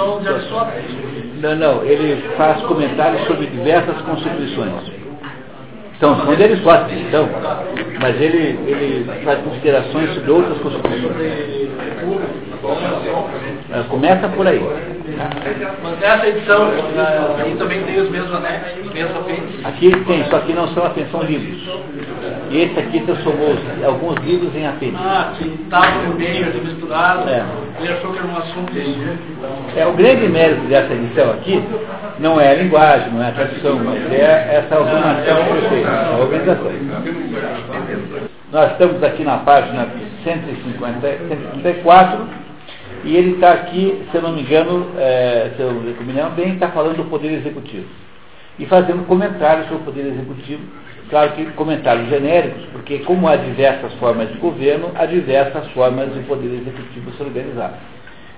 só de Aristóteles. Não, não, ele faz comentários sobre diversas constituições. Então, são de Aristóteles, então, mas ele, ele faz considerações sobre outras constituições. Ah, Começa por aí. Mas nessa edição, na- aí também tem os mesmos mesmos apêndices. Aqui tem, só que não são atenção livros. E esse aqui transformou alguns livros em apêndices. Ah, estava no meio misturado. É. Ele achou que era um assunto É, o grande mérito dessa edição aqui não é a linguagem, não é a tradução, mas é essa organização que foi feita, a organização. Nós estamos aqui na página 150, 134 e ele está aqui, se eu não me engano, é, se eu me lembro bem, está falando do Poder Executivo. E fazendo comentários sobre o Poder Executivo, claro que comentários genéricos, porque como há diversas formas de governo, há diversas formas de Poder Executivo se organizar.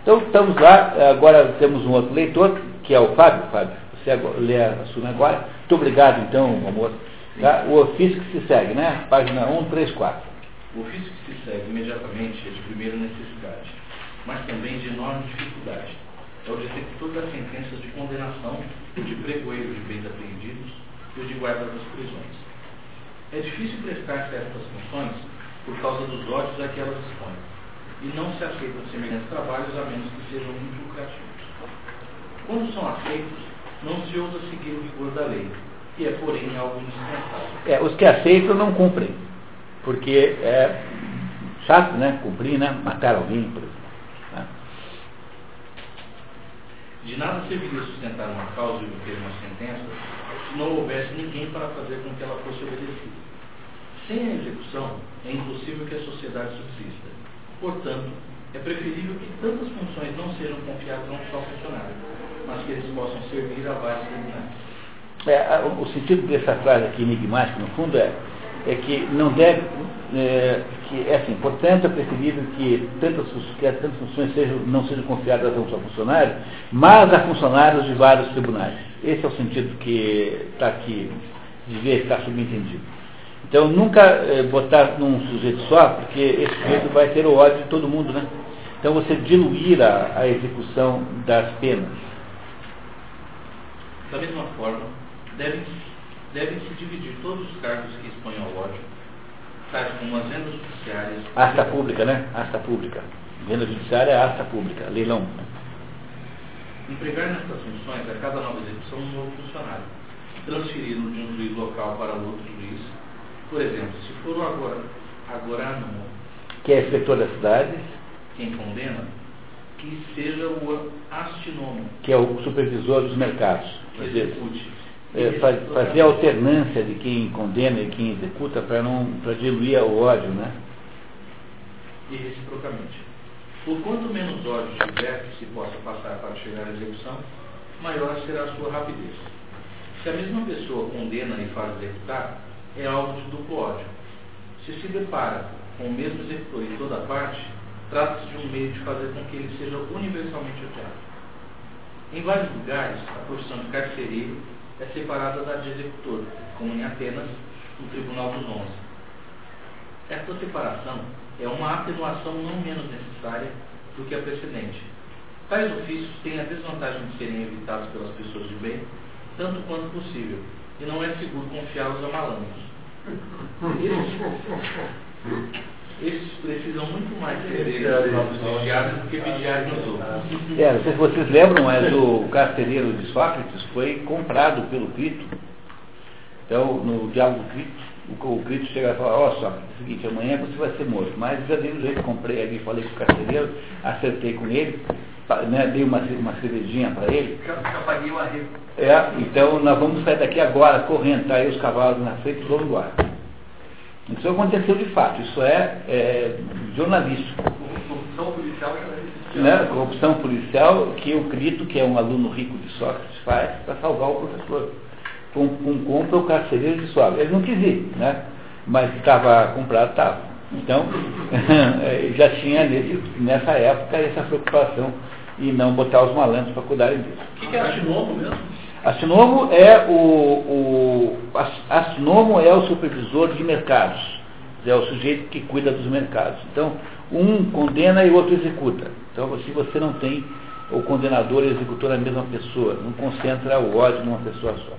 Então estamos lá, agora temos um outro leitor, que é o Fábio. Fábio, você agora, lê, assume agora. Muito obrigado então, amor. Tá? O ofício que se segue, né? Página 134. O ofício que se segue imediatamente é de primeira necessidade, mas também de enorme dificuldade. É o de executor das sentenças de condenação, de pregoeiro de bens apreendidos e de guarda das prisões. É difícil prestar-se a estas funções por causa dos ódios a que elas expõem, e não se aceitam semelhantes trabalhos a menos que sejam muito lucrativos. Quando são aceitos, não se ousa seguir o rigor da lei, que é, porém, algo indispensável. É, os que aceitam não cumprem, porque é chato, né? Cumprir, né? Matar alguém, por exemplo. né? De nada serviria sustentar uma causa e obter uma sentença se não houvesse ninguém para fazer com que ela fosse obedecida. Sem a execução, é impossível que a sociedade subsista. Portanto, é preferível que tantas funções não sejam confiadas a um só funcionário, mas que eles possam servir a vários tribunais. É, a- o sentido dessa frase aqui enigmática, no fundo, é, é que não deve, é, que é assim, portanto, é preferível que tantas, que tantas funções sejam, não sejam confiadas a um só funcionário, mas a funcionários de vários tribunais. Esse é o sentido que está aqui, devia estar subentendido. Então, nunca é, botar num sujeito só, porque esse sujeito vai ter o ódio de todo mundo, né? Então, você diluir a, a execução das penas. Da mesma forma, devem, devem se dividir todos os cargos que expõem ao ódio, tais como as vendas judiciárias, Asta pública, né? Asta pública. Venda judiciária é asta pública, leilão. Empregar nestas funções a cada nova execução um novo funcionário, transferi-lo de um juiz local para outro juiz. Por exemplo, se for o agora, agorânimo Que é inspetor das cidades, quem condena, que seja o astinomo que é o supervisor dos mercados. que Quer dizer, execute. é, faz- fazer a alternância de quem condena e quem executa para não para diluir o ódio, né? e reciprocamente. Por quanto menos ódio tiver que se possa passar para chegar à execução, maior será a sua rapidez. Se a mesma pessoa condena e faz executar, é alvo de duplo ódio. Se se depara com o mesmo executor em toda parte, trata-se de um meio de fazer com que ele seja universalmente odiado. Em vários lugares, a profissão de carcereiro é separada da de executor, como em Atenas, no Tribunal dos Onze. Esta separação é uma atenuação não menos necessária do que a precedente. Tais ofícios têm a desvantagem de serem evitados pelas pessoas de bem, tanto quanto possível, e não é seguro confiá-los a malandros. Esses, esses precisam muito mais próprios vigiados do que vigiarem os outros. É, não sei se vocês lembram, mas o carcereiro de Sócrates foi comprado pelo Crito. Então, no diálogo Crito, o, o Crito chega e fala, ó Sócrates, é o seguinte, amanhã você vai ser morto. Mas já dei um jeito, comprei ali, falei com o carcereiro, acertei com ele, né, dei uma, uma cervejinha para ele. É, então nós vamos sair daqui agora, correndo, tá aí os cavalos na frente vamos embora. Isso aconteceu de fato, isso é, é jornalístico. Corrupção policial. Né? Corrupção policial que o Crito, que é um aluno rico de Sócrates, faz para salvar o professor. Com, com compra o carcereiro de Sócrates. Ele não quis ir, né? mas estava comprado, estava. Então, eh, já tinha nesse, nessa época essa preocupação e não botar os malandros para cuidarem disso. O que, que é astinomo mesmo? Astrônomo é o, o é o supervisor de mercados, é o sujeito que cuida dos mercados. Então, um condena e o outro executa. Então, se você não tem o condenador e o executor na mesma pessoa, não concentra o ódio numa pessoa só.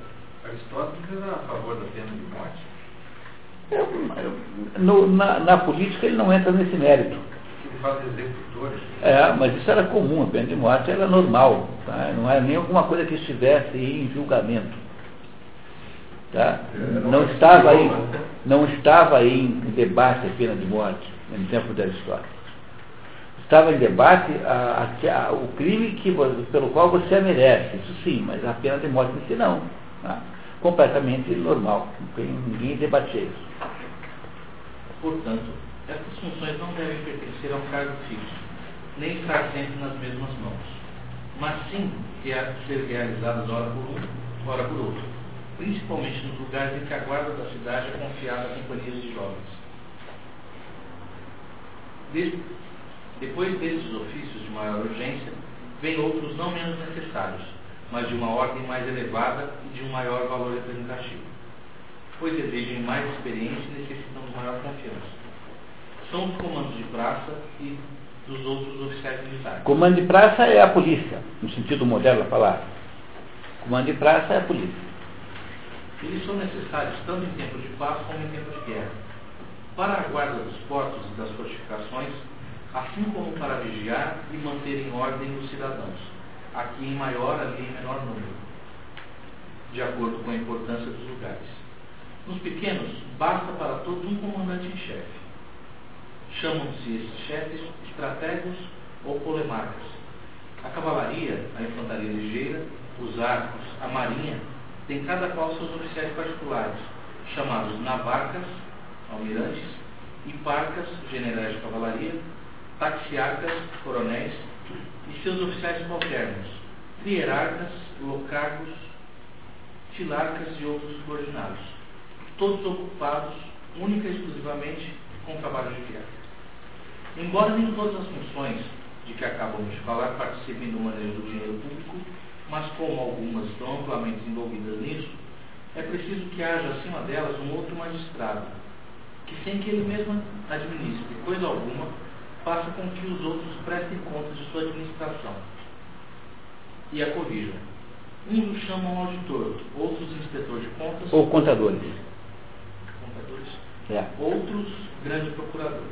Aristóteles era a favor da pena de morte. É, no, na, na, política ele não entra nesse mérito. De executores. É, mas isso era comum, a pena de morte era normal, tá? não era nem alguma coisa que estivesse em julgamento. Tá? Não, estava aí, não estava aí em debate a pena de morte no tempo da Aristóteles. Estava em debate a, a, a, o crime que, pelo qual você a merece, isso sim, mas a pena de morte em si não. Tá? Completamente normal, ninguém debatia isso. Portanto, essas funções não devem pertencer a um cargo fixo, nem estar sempre nas mesmas mãos, mas sim ser realizadas ora por um, ora por outro, principalmente nos lugares em que a guarda da cidade é confiada a companhias de jovens. depois desses ofícios de maior urgência, vêm outros não menos necessários, mas de uma ordem mais elevada e de um maior valor representativo, pois exigem mais experiência e necessitam de maior confiança. São os comandos de praça e dos outros oficiais militares. Comando de praça é a polícia, no sentido moderno da palavra. Comando de praça é a polícia. Eles são necessários tanto em tempo de paz como em tempo de guerra. Para a guarda dos portos e das fortificações, assim como para vigiar e manter em ordem os cidadãos, aqui em maior, ali em menor número, de acordo com a importância dos lugares. Nos pequenos, basta para todos um comandante em chefe. Chamam-se esses chefes estrategos ou polemarcas. A cavalaria, a infantaria ligeira, os arcos, a marinha, tem cada qual seus oficiais particulares, chamados navarcas, almirantes, e parcas, generais de cavalaria, taxiarcas, coronéis, e seus oficiais subalternos, trierarcas, locargos, filarcas e outros subordinados, todos ocupados única e exclusivamente com trabalho de guerra. Embora nem todas as funções de que acabamos de falar participem do manejo do dinheiro público, mas como algumas estão amplamente envolvidas nisso, é preciso que haja acima delas um outro magistrado, que sem que ele mesmo administre coisa alguma, faça com que os outros prestem conta de sua administração e a corrijam. Uns o chamam auditor, outros inspetor de contas. Ou contadores. Contadores. É. Outros grande procurador.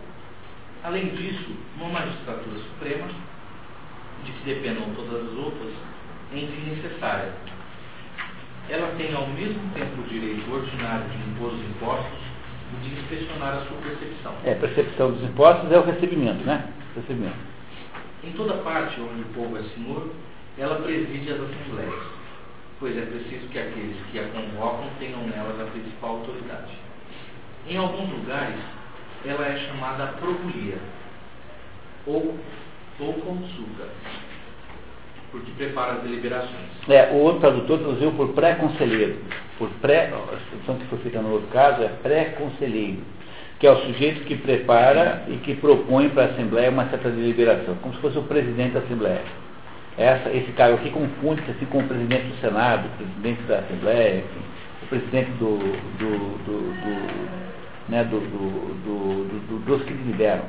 Além disso, uma magistratura suprema, de que dependam todas as outras, é enfim necessária. Ela tem ao mesmo tempo o direito ordinário de impor os impostos e de inspecionar a sua percepção. É, percepção dos impostos é o recebimento, né? Recebimento. Em toda parte onde o povo é senhor, ela preside as assembleias, pois é preciso que aqueles que a convocam tenham nelas a principal autoridade. Em alguns lugares, ela é chamada probulia, ou, ou consulta, porque prepara as deliberações. É, o outro tradutor traduziu por pré-conselheiro. Por pré, a expressão que foi feita no outro caso é pré-conselheiro, que é o sujeito que prepara e que propõe para a Assembleia uma certa deliberação, como se fosse o presidente da Assembleia. Essa, esse cargo aqui confunde-se assim, com o presidente do Senado, o presidente da Assembleia, enfim, o presidente do, do, do, do, né, do, do, dos que lideram.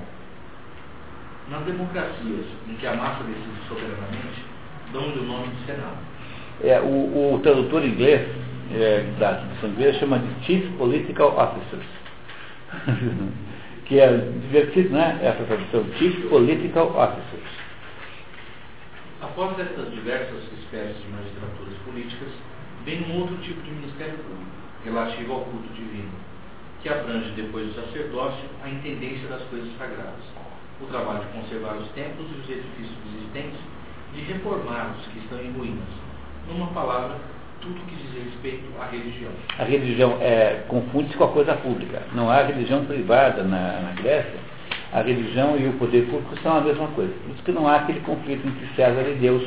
Nas democracias em que a massa decide soberanamente, dão-lhe o nome de Senado. É, o, o tradutor inglês é, da tradução inglesa chama de Chief Political Officers. que é divertido, né? Essa tradução, Chief Political Officers. Após estas diversas espécies de magistraturas políticas, vem um outro tipo de ministério público, relativo ao culto divino, que abrange, depois do sacerdócio, a intendência das coisas sagradas, o trabalho de conservar os templos e os edifícios existentes de reformar os que estão em ruínas. Numa palavra, tudo que diz respeito à religião. A religião é, confunde-se com a coisa pública. Não há religião privada na, na, Grécia. A religião e o poder público são a mesma coisa. Por isso que não há aquele conflito entre César e Deus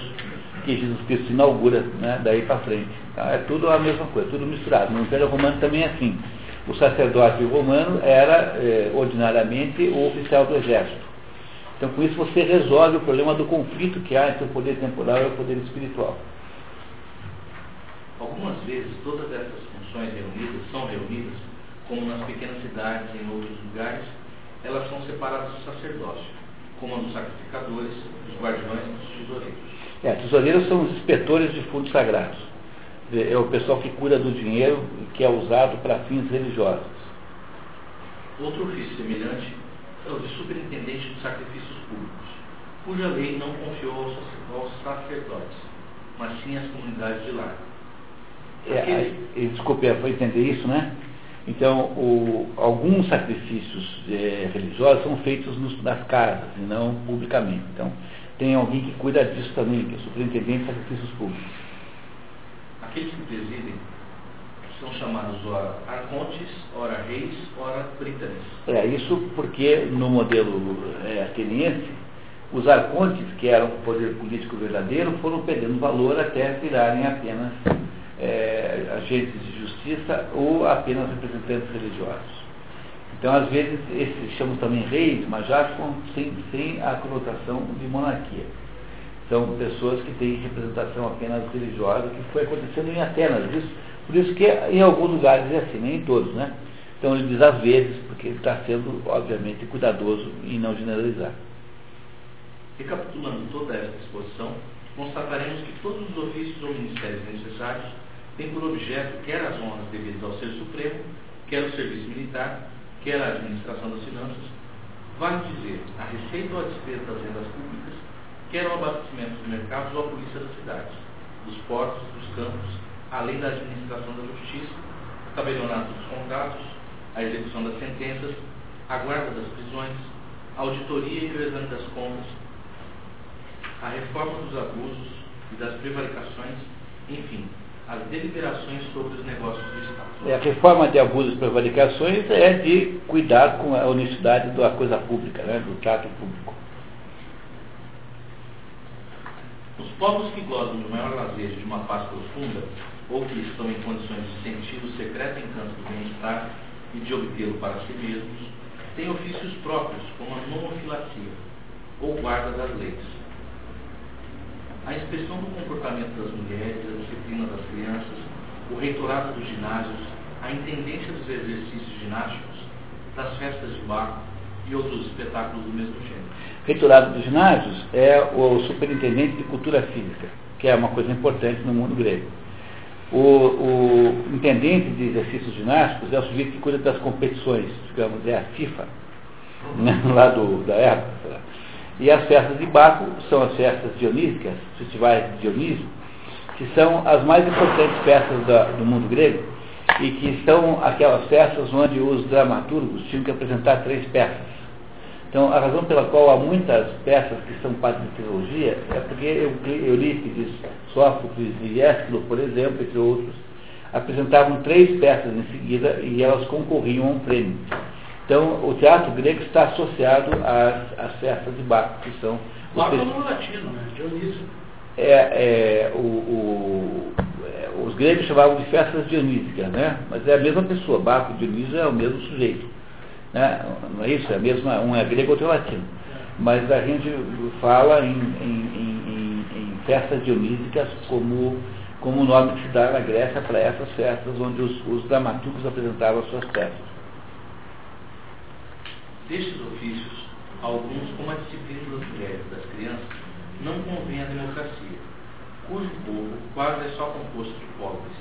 que Jesus Cristo inaugura né, daí para frente. Então, é tudo a mesma coisa, tudo misturado. No Império Romano também é assim. O sacerdote romano era, é, ordinariamente, o oficial do exército. Então, com isso, você resolve o problema do conflito que há entre o poder temporal e o poder espiritual. Algumas vezes, todas essas funções reunidas são reunidas, como nas pequenas cidades e em outros lugares, elas são separadas do sacerdócio, como a dos sacrificadores, dos guardiões e dos tesoureiros. É, tesoureiros são os inspetores de fundos sagrados. É o pessoal que cuida do dinheiro que é usado para fins religiosos. Outro ofício semelhante é o de superintendente de sacrifícios públicos, cuja lei não confiou aos sacerdotes, mas sim às comunidades de lá. É, desculpe, foi entender isso, né? Então, o, alguns sacrifícios é, religiosos são feitos nos, nas casas e não publicamente. Então, tem alguém que cuida disso também, que é o superintendente de sacrifícios públicos. Aqueles que presidem são chamados ora arcontes, ora reis, ora prítanes. É, isso porque no modelo é, ateniense, os arcontes, que eram o poder político verdadeiro, foram perdendo valor até virarem apenas é, agentes de justiça ou apenas representantes religiosos. Então, às vezes, esses chamam também reis, mas já com, sem, sem a conotação de monarquia. São pessoas que têm representação apenas religiosa, que foi acontecendo em Atenas. Isso, por isso que em alguns lugares é assim, nem em todos, né? Então ele diz às vezes, porque ele está sendo, obviamente, cuidadoso em não generalizar. Recapitulando toda esta exposição, constataremos que todos os ofícios ou ministérios necessários têm por objeto quer as honras devidas ao ser supremo, quer o serviço militar, quer a administração das finanças, vale dizer, a receita ou a despesa das rendas públicas, quer o abastecimento dos mercados ou a polícia das cidades, dos portos, dos campos, além da administração da justiça, o tabelionato dos contratos, a execução das sentenças, a guarda das prisões, a auditoria e o exame das contas, a reforma dos abusos e das prevaricações, enfim, as deliberações sobre os negócios do Estado. É, a reforma de abusos e prevaricações é de cuidar com a honestidade da coisa pública, né, do trato público. Os povos que gozam do maior lazer de uma paz profunda, ou que estão em condições de sentir o secreto encanto do bem-estar e de obtê-lo para si mesmos, têm ofícios próprios, como a monofilacia, ou guarda das leis a inspeção do comportamento das mulheres, a disciplina das crianças, o reitorado dos ginásios, a intendência dos exercícios ginásticos, das festas de barco e outros espetáculos do mesmo gênero. Reitorado dos ginásios é o superintendente de cultura física, que é uma coisa importante no mundo grego. O, o intendente de exercícios ginásticos é o sujeito que cuida das competições, digamos, é a FIFA, né, lá do, da época. E as festas de Baco são as festas dionísicas, festivais de Dionísio, que são as mais importantes festas da, do mundo grego e que são aquelas festas onde os dramaturgos tinham que apresentar três peças. Então, a razão pela qual há muitas peças que são parte da trilogia é porque Eurípides, Sófocles e Ésquilo, por exemplo, entre outros, apresentavam três peças em seguida e elas concorriam a um prêmio. Então, o teatro grego está associado às, às festas de Baco, que são... Baco é um latino, né? Dionísio. É, é, o, o, é, os gregos chamavam de festas dionísicas, né? Mas é a mesma pessoa, Baco e Dionísio é o mesmo sujeito. Né? Não é isso? É a mesma, um é grego, outro é latino. Mas a gente fala em, em, em, em festas dionísicas como, como o nome que se dá na Grécia para essas festas onde os, os dramaturgos apresentavam as suas peças. Destes ofícios, alguns, como a disciplina das mulheres das crianças, não convém à democracia, cujo povo quase é só composto de pobres,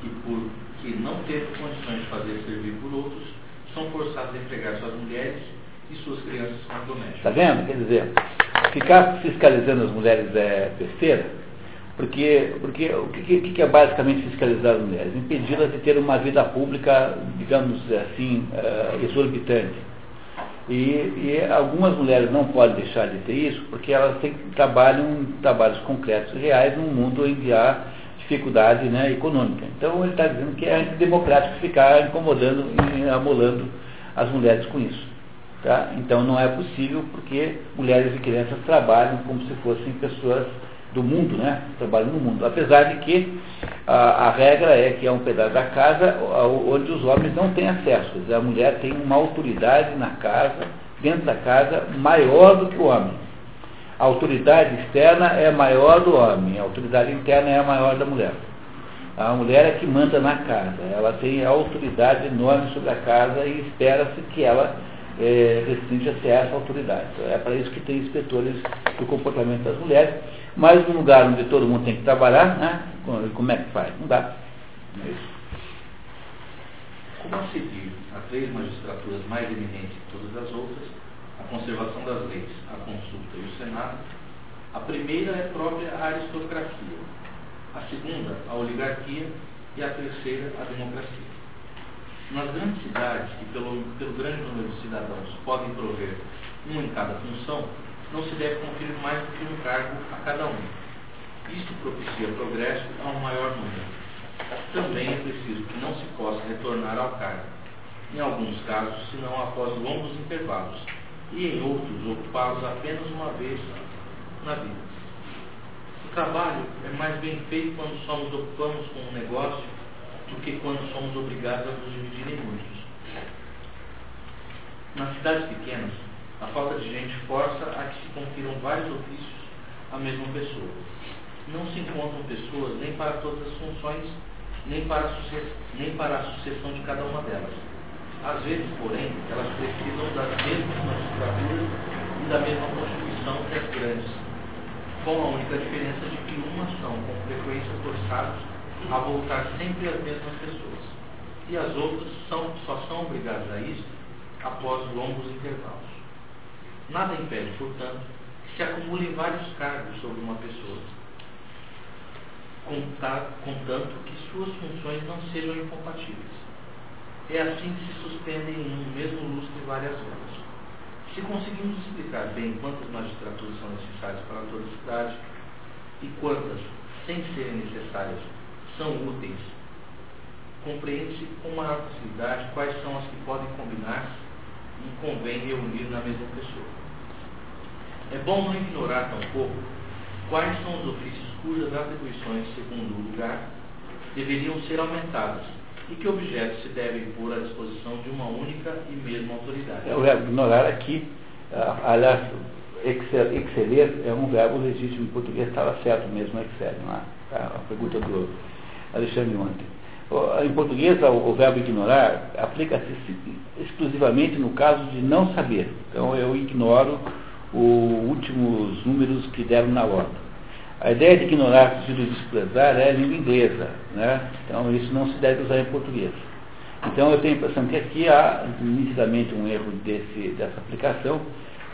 que, por que não teve condições de fazer servir por outros, são forçados a empregar suas mulheres e suas crianças como domésticas. Está vendo? Quer dizer, ficar fiscalizando as mulheres é besteira, porque, porque o que, que é basicamente fiscalizar as mulheres? Impedi-las de ter uma vida pública, digamos assim, uh, exorbitante e, e, algumas mulheres não podem deixar de ter isso porque elas têm, trabalham trabalhos concretos e reais num mundo em que há dificuldade né, econômica. Então ele está dizendo que é antidemocrático ficar incomodando e amolando as mulheres com isso. Tá? Então não é possível porque mulheres e crianças trabalham como se fossem pessoas do mundo, né? Trabalham no mundo. Apesar de que a, a, regra é que é um pedaço da casa onde os homens não têm acesso. A mulher tem uma autoridade na casa, dentro da casa, maior do que o homem. A autoridade externa é maior do homem, a autoridade interna é a maior da mulher. A mulher é que manda na casa, ela tem autoridade enorme sobre a casa e espera-se que ela é, restringe-se a essa autoridade. É para isso que tem inspetores do comportamento das mulheres Mas num lugar onde todo mundo tem que trabalhar, né? como é que faz? Não dá. É isso. Como a seguir a três magistraturas mais eminentes que todas as outras, a conservação das leis, a consulta e o Senado, a primeira é própria a aristocracia, a segunda a oligarquia e a terceira a democracia. Nas grandes cidades, que pelo, pelo grande número de cidadãos podem prover um em cada função, não se deve conferir mais do que um cargo a cada um. Isto propicia progresso a um maior número. Também é preciso que não se possa retornar ao cargo, em alguns casos, senão após longos intervalos, e em outros, ocupá-los apenas uma vez na vida. O trabalho é mais bem feito quando só nos ocupamos com um negócio do que quando somos obrigados a nos dividir em muitos. Nas cidades pequenas, a falta de gente força a que se confiram vários ofícios à mesma pessoa. Não se encontram pessoas nem para todas as funções, nem para, a nem para a sucessão de cada uma delas. Às vezes, porém, elas precisam das mesmas magistraturas e da mesma constituição que as grandes, com a única diferença de que umas são, com frequência, forçadas a voltar sempre às mesmas pessoas, e as outras são, só são obrigadas a isso após longos intervalos. Nada impede, portanto, que se acumulem vários cargos sobre uma pessoa, contanto que suas funções não sejam incompatíveis. É assim que se suspendem em um mesmo lustre várias horas. Se conseguimos explicar bem quantas magistraturas são necessárias para toda a cidade e quantas, sem serem necessárias, são úteis, compreende-se com maior facilidade quais são as que podem combinar-se e convém reunir na mesma pessoa. É bom não ignorar tampouco quais são os ofícios cujas atribuições, segundo o lugar, deveriam ser aumentadas e que objetos se devem pôr à disposição de uma única e mesma autoridade. É o verbo ignorar aqui, aliás, exceler é um verbo legítimo em português, estava certo mesmo, excel, é? a pergunta do Alexandre ontem. Em português, o, verbo ignorar aplica-se exclusivamente no caso de não saber. Então, eu ignoro os últimos números que deram na ordem. A ideia de ignorar no sentido de desprezar é a língua inglesa. Né? Então, isso não se deve usar em português. Então, eu tenho a impressão que aqui há nitidamente um erro desse, dessa aplicação.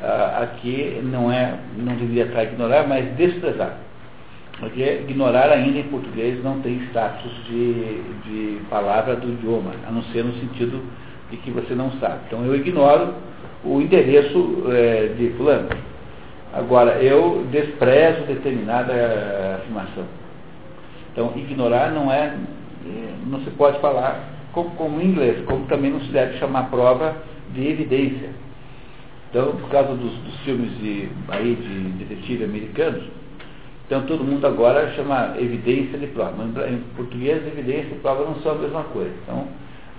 Uh, aqui não, é, não deveria estar ignorar, mas desprezar. Porque ignorar ainda em português não tem status de, de palavra do idioma, a não ser no sentido de que você não sabe. Então eu ignoro o endereço é, de fulano. Agora, eu desprezo determinada afirmação. Então, ignorar não é, não se pode falar como, como inglês, como também não se deve chamar prova de evidência. Então, por causa dos, dos filmes de, aí, de detetive americanos, então todo mundo agora chama evidência de prova. Em português, evidência e prova não são a mesma coisa. Então,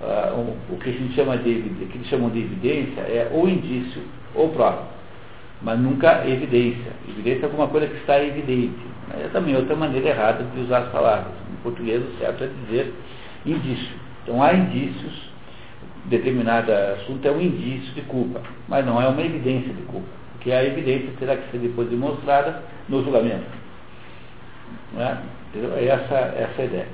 uh, o, que a gente chama de que eles chamam de evidência é ou indício ou prova, mas nunca evidência. Evidência é alguma coisa que está evidente. É também outra maneira errada de usar as palavras. Em português, o certo é dizer indício. Então há indícios, determinado assunto é um indício de culpa, mas não é uma evidência de culpa, porque a evidência terá que ser depois demonstrada no julgamento. Né? É essa, essa a ideia.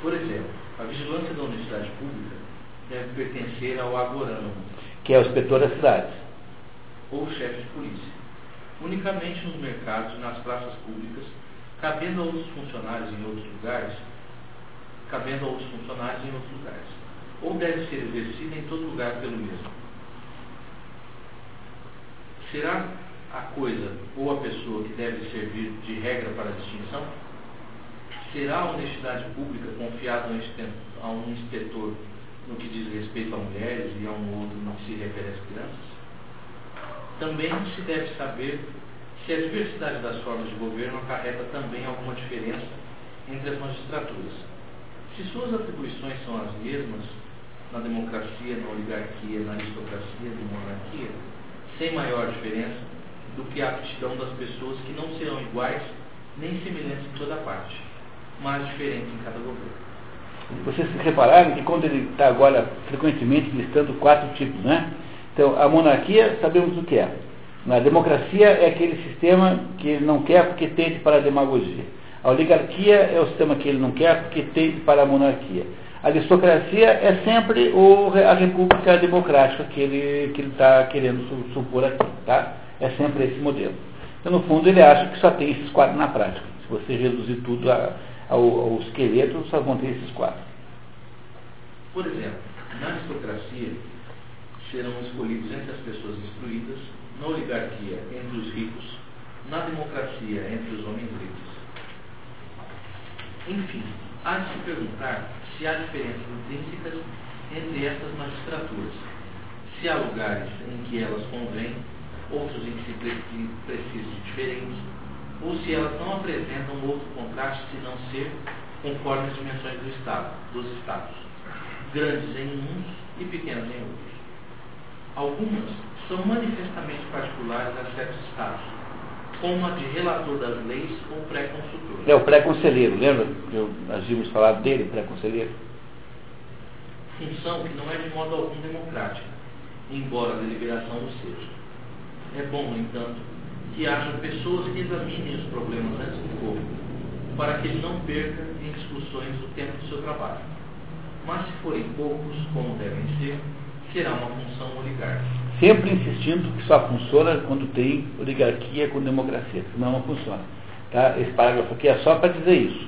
Por exemplo, a vigilância da universidade pública deve pertencer ao agorano. Que é o inspetor das cidades. Ou chefe de polícia. Unicamente nos mercados e nas praças públicas, cabendo a outros funcionários em outros lugares, cabendo a outros funcionários em outros lugares. Ou deve ser exercida em todo lugar pelo mesmo. Será a coisa ou a pessoa que deve servir de regra para a distinção? Será a honestidade pública confiada a um inspetor no que diz respeito a mulheres e a um outro no que se refere às crianças? Também se deve saber se a diversidade das formas de governo acarreta também alguma diferença entre as magistraturas. Se suas atribuições são as mesmas na democracia, na oligarquia, na aristocracia, na monarquia, sem maior diferença, do que a aptidão das pessoas que não serão iguais nem semelhantes em toda parte, mas diferentes em cada governo. Vocês repararam que quando ele está agora frequentemente listando quatro tipos, né? Então, a monarquia, sabemos o que é. A democracia é aquele sistema que ele não quer porque tende para a demagogia. A oligarquia é o sistema que ele não quer porque tende para a monarquia. A aristocracia é sempre o, a república democrática que ele que está querendo supor aqui. Tá? É sempre esse modelo. Então, no fundo, ele acha que só tem esses quatro na prática. Se você reduzir tudo a, ao, ao esqueleto, só vão ter esses quatro. Por exemplo, na aristocracia serão escolhidos entre as pessoas instruídas, na oligarquia entre os ricos, na democracia entre os homens ricos. Enfim, há de se perguntar se há diferenças intrínsecas entre estas magistraturas, se há lugares em que elas convêm, outros em que se precisa de diferentes, ou se elas não apresentam outro contraste senão ser conforme as dimensões do Estado, dos Estados, grandes em uns e pequenos em outros. Algumas são manifestamente particulares a certos Estados, como a de relator das leis ou pré-consultor. É o pré-conselheiro, lembra que nós vimos falar dele, pré-conselheiro? Função que não é de modo algum democrática, embora a deliberação o seja. É bom, no entanto, que haja pessoas que examinem os problemas antes do corpo, para que ele não perca em discussões o tempo do seu trabalho. Mas se forem poucos, como devem ser, será uma função oligárquica. Sempre insistindo que só funciona quando tem oligarquia com democracia, senão não funciona. Tá? Esse parágrafo aqui é só para dizer isso,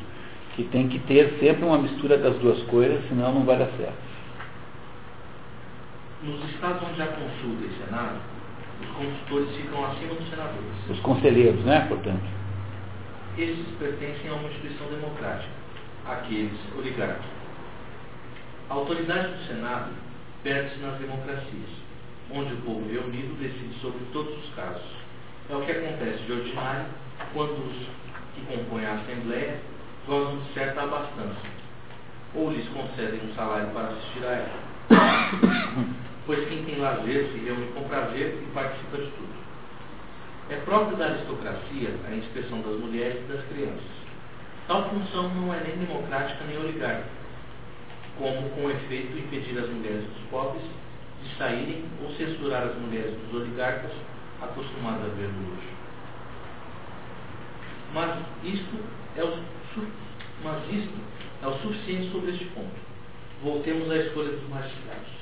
que tem que ter sempre uma mistura das duas coisas, senão não vai dar certo. Nos estados onde há consulta e senado, os consultores ficam acima dos senadores. Os conselheiros, né, portanto. Esses pertencem a uma instituição democrática, aqueles oligárquicos. A autoridade do Senado perde-se nas democracias, onde o povo reunido decide sobre todos os casos. É o que acontece de ordinário quando os que compõem a Assembleia gozam de certa abastança, ou lhes concedem um salário para assistir a ela. pois quem tem lazer se reúne com prazer e participa de tudo. É próprio da aristocracia a inspeção das mulheres e das crianças. Tal função não é nem democrática nem oligárquica, como com efeito impedir as mulheres dos pobres de saírem ou censurar as mulheres dos oligarcas acostumadas a ver no luxo. Mas isto é o, mas isto é o suficiente sobre este ponto. Voltemos à escolha dos magistrados.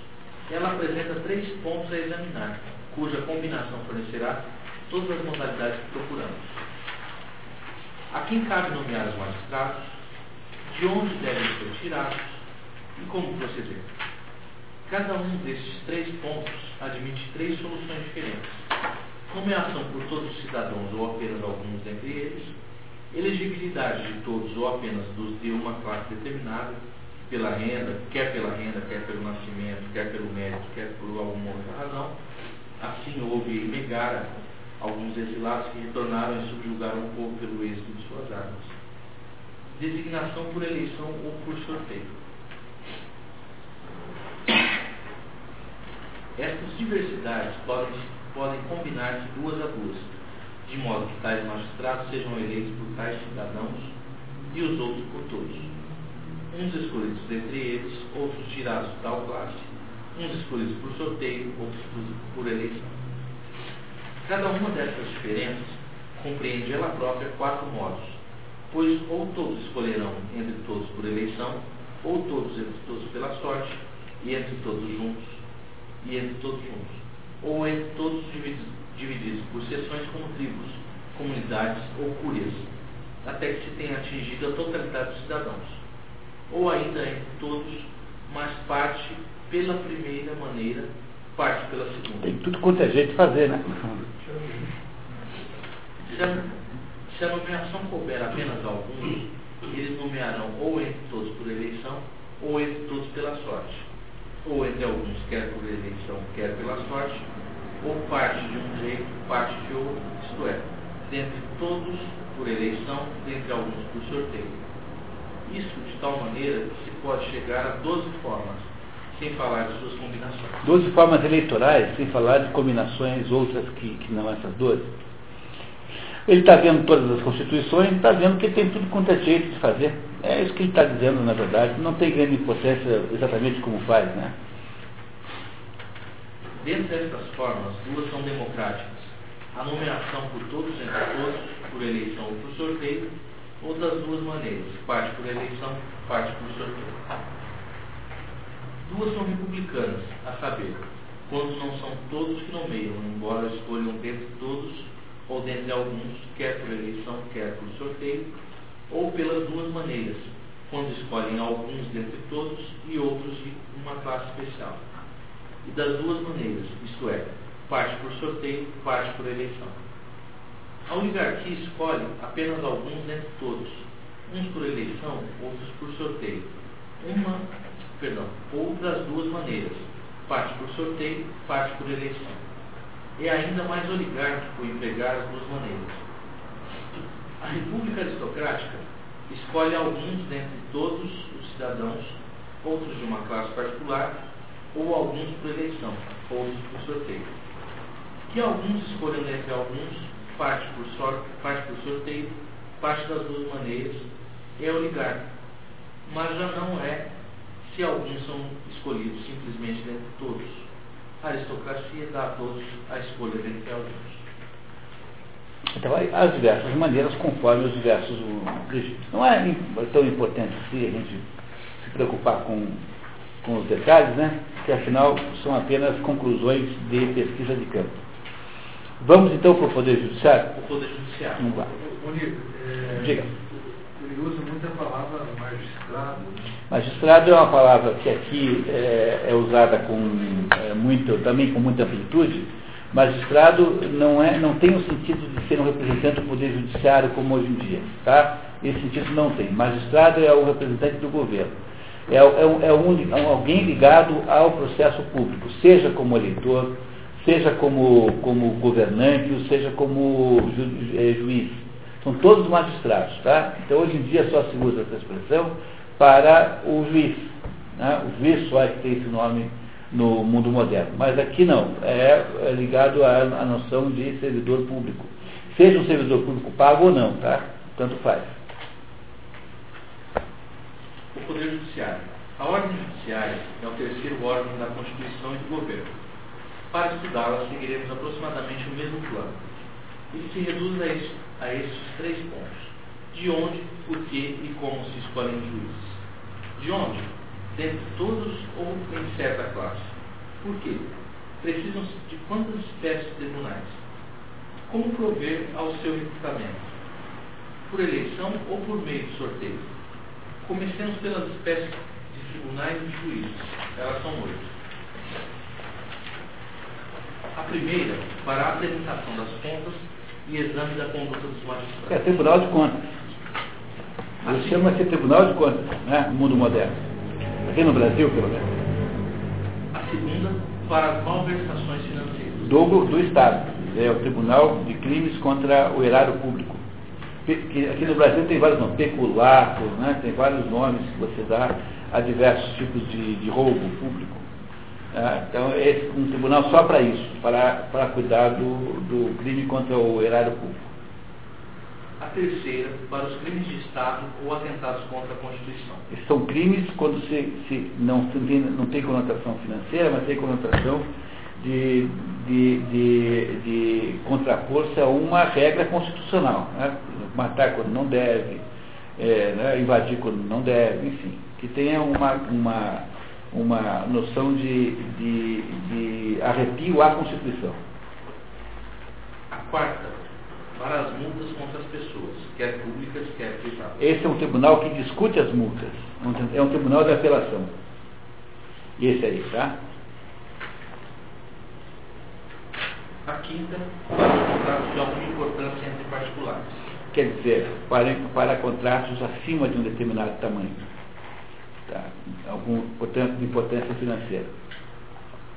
Ela apresenta três pontos a examinar, cuja combinação fornecerá todas as modalidades que procuramos. A quem cabe nomear os magistrados, de onde devem ser tirados e como proceder. Cada um destes três pontos admite três soluções diferentes. Nomeação por todos os cidadãos ou apenas alguns dentre eles, elegibilidade de todos ou apenas dos de uma classe determinada, pela renda, quer pela renda, quer pelo nascimento, quer pelo mérito, quer por alguma outra razão. Assim houve em Megara alguns exilados que retornaram e subjugaram o povo pelo êxito de suas armas. Designação por eleição ou por sorteio. Estas diversidades podem, podem combinar-se duas a duas, de modo que tais magistrados sejam eleitos por tais cidadãos e os outros por todos. Uns escolhidos dentre eles, outros tirados de tal classe, uns escolhidos por sorteio, outros por eleição. Cada uma dessas diferenças compreende ela própria quatro modos, pois ou todos escolherão entre todos por eleição, ou todos entre todos pela sorte, e entre todos juntos, e entre todos juntos, ou entre todos divididos, por seções como tribos, comunidades ou cúrias, até que se tenha atingido a totalidade dos cidadãos, ou ainda entre todos, mas parte pela primeira maneira, parte pela segunda. Tem tudo quanto é jeito de fazer, né? Se a, se a nomeação couber apenas a alguns, eles nomearão ou entre todos por eleição, ou entre todos pela sorte ou entre alguns, quer por eleição, quer pela sorte, ou parte de um jeito, parte de outro, isto é, dentre todos por eleição, dentre alguns por sorteio. Isso de tal maneira que se pode chegar a 12 formas, sem falar de suas combinações. 12 formas eleitorais, sem falar de combinações outras que, que não essas 12. Ele está vendo todas as constituições, está vendo que tem tudo quanto é jeito de fazer. É isso que ele está dizendo, na verdade. Não tem grande importância exatamente como faz, né? Dentre estas formas, duas são democráticas, a nomeação por todos entre todos, por eleição ou por sorteio, ou das duas maneiras, parte por eleição, parte por sorteio. Duas são republicanas, a saber, quando não são todos que nomeiam, embora escolham dentre todos ou dentre alguns, quer por eleição, quer por sorteio, ou pelas duas maneiras, quando escolhem alguns dentre todos e outros de uma classe especial. E das duas maneiras, isto é, parte por sorteio, parte por eleição. A oligarquia escolhe apenas alguns dentre todos, uns por eleição, outros por sorteio. Uma, perdão, ou das duas maneiras, parte por sorteio, parte por eleição. É ainda mais oligárquico empregar as duas maneiras. A República Aristocrática escolhe alguns dentre todos os cidadãos, outros de uma classe particular, ou alguns por eleição, outros por sorteio. Que alguns escolham dentre alguns, parte por, sorte, parte por sorteio, parte das duas maneiras, é oligárquico. Mas já não é se alguns são escolhidos simplesmente dentre todos. A aristocracia dá a todos a escolha dentre alguns. Então, as diversas maneiras conforme os diversos regimes. Não é tão importante assim a gente se preocupar com, com os detalhes, né? que afinal são apenas conclusões de pesquisa de campo. Vamos então para o Poder Judiciário? O Poder Judiciário. Vamos lá. Bonito. É, Diga. Ele usa muito a palavra magistrado. Né? Magistrado é uma palavra que aqui é, é usada com é, muito, também com muita amplitude, Magistrado não, é, não tem o sentido de ser um representante do Poder Judiciário como hoje em dia. Tá? Esse sentido não tem. Magistrado é o representante do governo. É, é, é, um, é alguém ligado ao processo público, seja como eleitor, seja como, como governante, ou seja como ju, é, juiz. São todos magistrados. Tá? Então, hoje em dia, só se usa essa expressão para o juiz. Né? O juiz só é que tem esse nome no mundo moderno. Mas aqui não, é, é ligado à, à, noção de servidor público. Seja um servidor público pago ou não, tá? Tanto faz. O Poder Judiciário. A ordem judiciária é o terceiro órgão da Constituição e do governo. Para estudá-la, seguiremos aproximadamente o mesmo plano. Ele se reduz a, isso, a esses três pontos. De onde, por que e como se escolhem juízes. De onde? dentre todos ou em certa classe. Por quê? Precisam de quantas espécies de tribunais? Como prover ao seu recrutamento? Por eleição ou por meio de sorteio? Comecemos pelas espécies de tribunais e juízes. Elas são oito. A primeira, para a apresentação das contas e exame da conduta dos magistrados. É Tribunal de Contas. Assim, chama-se Tribunal de Contas, né? no mundo moderno. Aqui no Brasil, pelo menos. A segunda, para as malversações financeiras. Do, do Estado. É o Tribunal de Crimes contra o Erário Público. Aqui no Brasil tem vários nomes, peculato, né? tem vários nomes que você dá a diversos tipos de, de roubo público. É, então, é um tribunal só para isso, para, para cuidar do, do crime contra o erário público a terceira para os crimes de Estado ou atentados contra a Constituição. São crimes quando se, se não, se tem, não tem conotação financeira, mas tem conotação de, de, de, de contrapor-se a uma regra constitucional. Né? Matar quando não deve, é, né? invadir quando não deve, enfim. Que tenha uma, uma, uma noção de, de, de arrepio à Constituição. A quarta para as multas contra as pessoas, quer públicas, quer privadas. Esse é um tribunal que discute as multas. É um tribunal de apelação. Esse aí, tá? A quinta, para os contratos de alguma importância entre particulares. Quer dizer, para, para contratos acima de um determinado tamanho. Tá? Algum portanto, de importância financeira.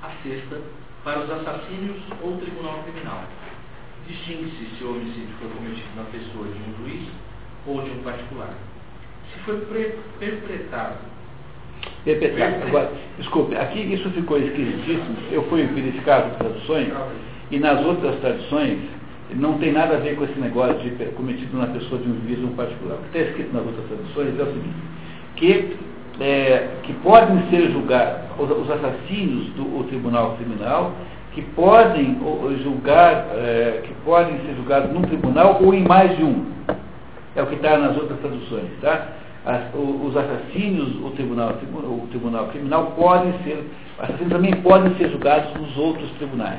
A sexta, para os assassínios ou tribunal criminal distingue-se se o homicídio foi cometido na pessoa de um juiz ou de um particular. Se foi perpetrado. Perpetrado. Agora, desculpe, aqui isso ficou esquisitíssimo. Eu fui verificar as traduções e nas outras traduções não tem nada a ver com esse negócio de cometido na pessoa de um juiz ou um particular. O que está escrito nas outras traduções é o seguinte, que, é, que podem ser julgados os assassinos do tribunal criminal que podem julgar, é, que podem ser julgados num tribunal ou em mais de um. É o que está nas outras traduções, tá? As, os assassinos, o tribunal, o tribunal criminal podem ser, assassinos também podem ser julgados nos outros tribunais.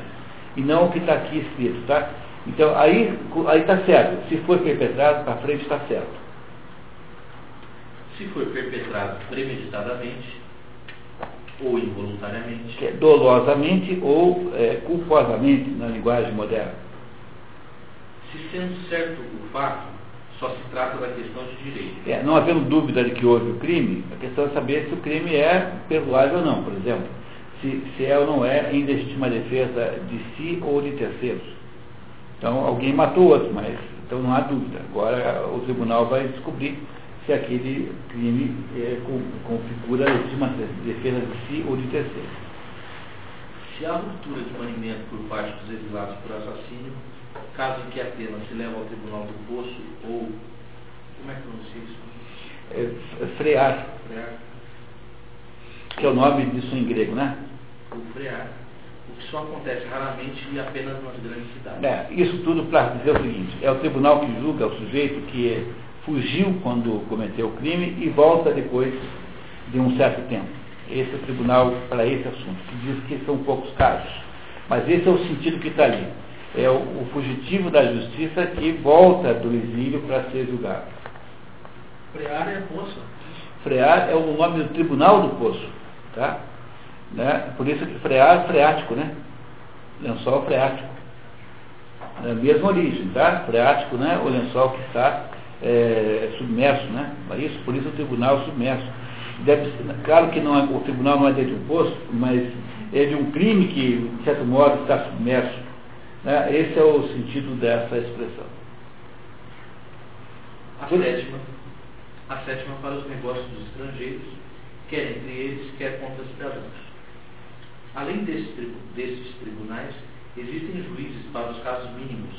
E não o que está aqui escrito, tá? Então aí está certo. Se for perpetrado, para frente está certo. Se for perpetrado premeditadamente ou involuntariamente. Que é dolosamente ou é, culposamente na linguagem moderna. Se sendo certo o fato, só se trata da questão de direito. É, não havendo dúvida de que houve o crime, a questão é saber se o crime é perdoável ou não, por exemplo. Se, se é ou não é em legítima defesa de si ou de terceiros. Então, alguém matou outro, mas então não há dúvida. Agora o tribunal vai descobrir se aquele crime é, configura defesa de si ou de terceiros. Se há ruptura de banimento por parte dos exilados por assassínio, caso em que a pena se leve ao tribunal do poço ou. Como é que pronuncia isso? É, frear. Frear. Que é o nome disso em grego, né? O frear. O que só acontece raramente e apenas nas grandes cidades. É, isso tudo para dizer o seguinte: é o tribunal que julga o sujeito que fugiu quando cometeu o crime e volta depois de um certo tempo. Esse é o tribunal para esse assunto, que diz que são poucos casos. Mas esse é o sentido que está ali é o, o fugitivo da justiça que volta do exílio para ser julgado. Frear é poço. Frear é o nome do tribunal do poço. Tá? Né? Por isso que frear é freático, né? Lençol freático. É a mesma origem, tá? Freático, né? O lençol que está é, submerso, né? Isso, por isso o tribunal submerso. Deve, claro que não é, o tribunal não é de um poço, mas é de um crime que, de certo modo, está submerso né? Esse é o sentido dessa expressão. A sétima, a sétima para os negócios dos estrangeiros, quer entre eles, quer contra cidadãos. Além desses, desses tribunais, existem juízes para os casos mínimos,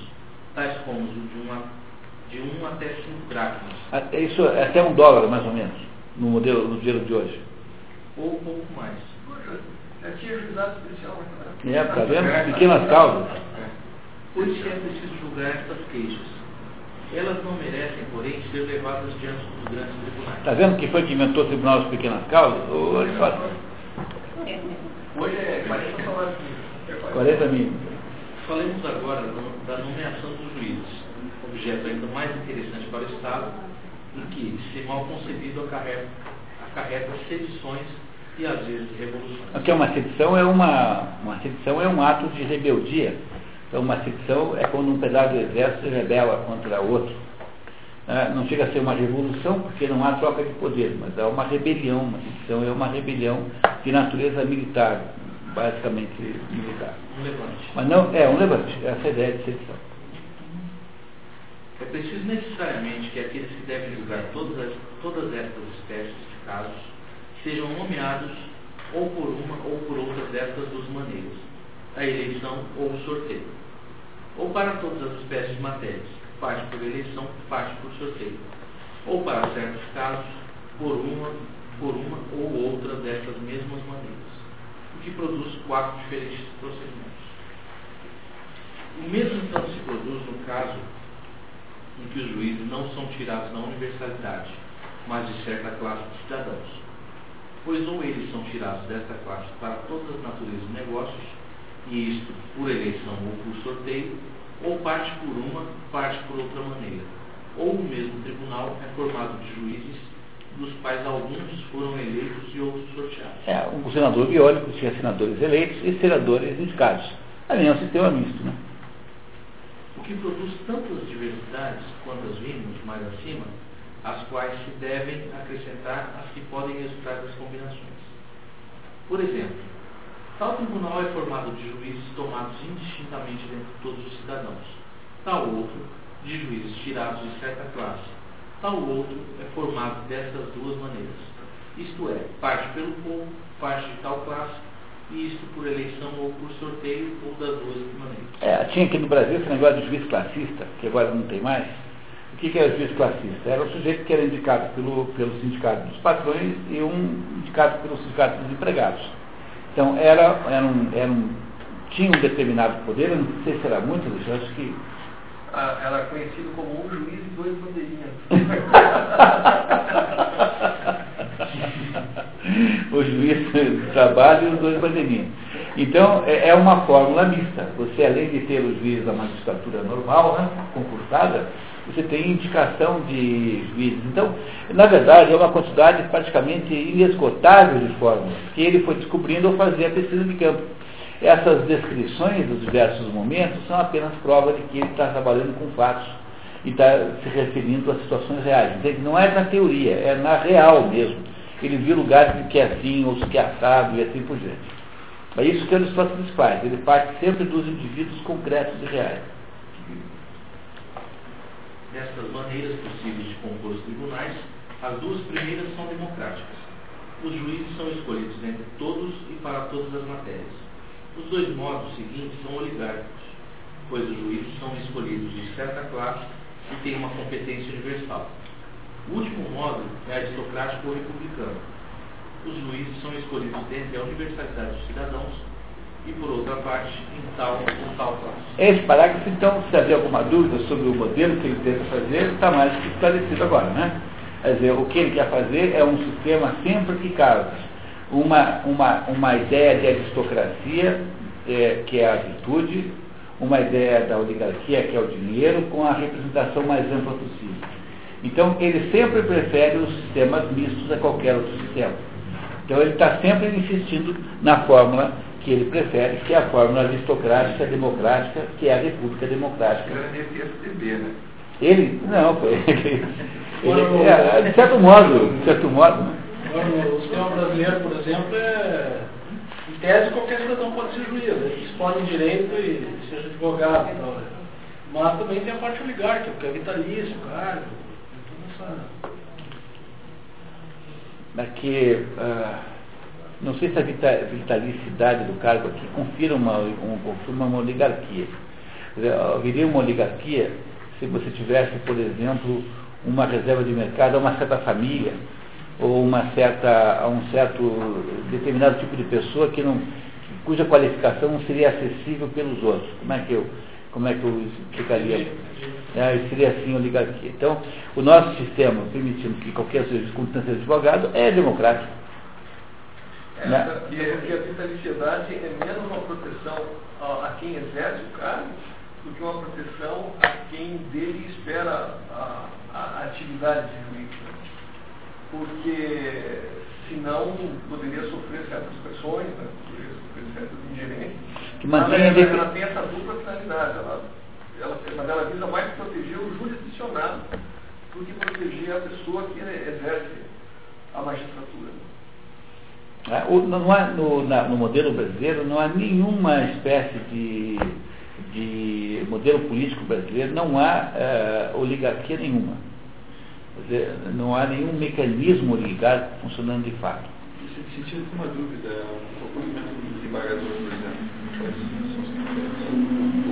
tais como os de, uma, de um até cinco dracmas. Isso é até um dólar, mais ou menos, no modelo no dinheiro de hoje. Ou um pouco mais. Já tinha juizado especial. Né? É, tá vendo? Pequenas causas. Por isso é preciso julgar estas queixas. Elas não merecem, porém, ser levadas diante dos grandes tribunais. Está vendo que foi que inventou o Tribunal das Pequenas Causas? Hoje é 40 salários mínimos. 40 mil. Falemos agora da nomeação dos juízes, objeto ainda mais interessante para o Estado, em que, se mal concebido, acarreta, acarreta sedições e às vezes revoluções. Aqui é uma sedição é uma, uma sedição é um ato de rebeldia então, uma secção é quando um pedaço do exército se rebela contra outro. É, não chega a ser uma revolução, porque não há troca de poder, mas há uma rebelião. Uma secção é uma rebelião de natureza militar, basicamente militar. Um levante. Mas não, é um levante, essa é a ideia de secção. É preciso necessariamente que aqueles que devem julgar todas, as, todas estas espécies de casos sejam nomeados ou por uma ou por outra destas duas maneiras, a eleição ou o sorteio ou para todas as espécies de matérias, parte por eleição, parte por sorteio, ou para certos casos, por uma, por uma ou outra dessas mesmas maneiras, o que produz quatro diferentes procedimentos. O mesmo então se produz no caso em que os juízes não são tirados da universalidade, mas de certa classe de cidadãos. Pois ou eles são tirados desta classe para todas as naturezas de negócios, e isto por eleição ou por sorteio, ou parte por uma, parte por outra maneira. Ou o mesmo tribunal é formado de juízes, dos quais alguns foram eleitos e outros sorteados. É, o senador biônico tinha senadores eleitos e senadores indicados. Ali é um sistema misto, né? Que produz tantas diversidades quanto as vimos mais acima, as quais se devem acrescentar as que podem resultar das combinações. Por exemplo, Tal tribunal é formado de juízes tomados indistintamente dentre todos os cidadãos. Tal outro, de juízes tirados de certa classe. Tal outro é formado dessas duas maneiras. Isto é, parte pelo povo, parte de tal classe, isto por eleição ou por sorteio, ou das duas maneiras. É, tinha aqui no Brasil esse negócio de juiz classista, que agora não tem mais. O que, que era o juiz classista? Era o sujeito que era indicado pelo, pelo sindicato dos patrões e um indicado pelo sindicato dos empregados. Então, era, era, um, era um tinha um determinado poder, eu não sei se era muito, eu acho que. Ah, era conhecido como um juiz e dois bandeirinhas. o juiz do trabalho e os dois bandeirinhas. Então, é, é uma fórmula mista. Você, além de ter os juízes da magistratura normal, né, concursada, você tem indicação de juízes. Então, na verdade, é uma quantidade praticamente inesgotável de fórmulas que ele foi descobrindo ao fazer a pesquisa de campo. Essas descrições dos diversos momentos são apenas prova de que ele está trabalhando com fatos e está se referindo a situações reais. Entende? Não é na teoria, é na real mesmo. Ele viu lugares que é assim, outros que é assado e assim por diante. É isso que Aristóteles faz. Ele parte sempre dos indivíduos concretos e reais. Destas maneiras possíveis de compor os tribunais, as duas primeiras são democráticas. Os juízes são escolhidos entre todos e para todas as matérias. Os dois modos seguintes são oligárquicos, pois os juízes são escolhidos de certa classe e têm uma competência universal. O último modo é aristocrático ou republicano. Os juízes são escolhidos dentre a universalidade dos cidadãos e, por outra parte, em tal ou tal classe. Esse parágrafo, então, se havia alguma dúvida sobre o modelo que ele tenta fazer, está mais que esclarecido agora, né? Quer dizer, o que ele quer fazer é um sistema sempre que casa uma, uma, uma ideia de aristocracia, é, que é a virtude, uma ideia da oligarquia, que é o dinheiro, com a representação mais ampla possível. Então, ele sempre prefere os sistemas mistos a qualquer outro sistema. Então, ele está sempre insistindo na fórmula que ele prefere, que é a fórmula aristocrática democrática, que é a república democrática. Né? Ele, não, foi. Ele, ele, é, de certo modo, de certo modo, né? o sistema brasileiro, por exemplo, é. Em tese, qualquer cidadão pode ser juiz. Eles podem direito e seja advogado tal. Né? Mas também tem a parte oligárquica, porque é vitalício, cargo, Daqui. Uh não sei se a vitalicidade do cargo aqui confira uma, um, confirma uma oligarquia. Haveria uma oligarquia se você tivesse, por exemplo, uma reserva de mercado a uma certa família, ou uma certa, a um certo determinado tipo de pessoa que não, cuja qualificação não seria acessível pelos outros. Como é que eu, como é que eu explicaria? É, seria assim oligarquia. Então, o nosso sistema, permitindo que qualquer circunstância de advogado, é democrático. Essa, e a vitaliciedade é menos uma proteção a, a, quem exerce o cargo do que uma proteção a quem dele espera a, a atividade jurídica. Porque senão poderia sofrer certas pressões, né, poderia sofrer certas ingerências. Ela, ela, ela tem essa dupla finalidade, ela, ela, mas ela visa mais proteger o jurisdicionado do que proteger a pessoa que exerce a magistratura. É, não há, no, na, no, modelo brasileiro não há nenhuma espécie de, de modelo político brasileiro, não há uh, oligarquia nenhuma. Dizer, não há nenhum mecanismo oligárquico funcionando de fato. Nesse sentido, uma dúvida, o desembargador, por exemplo.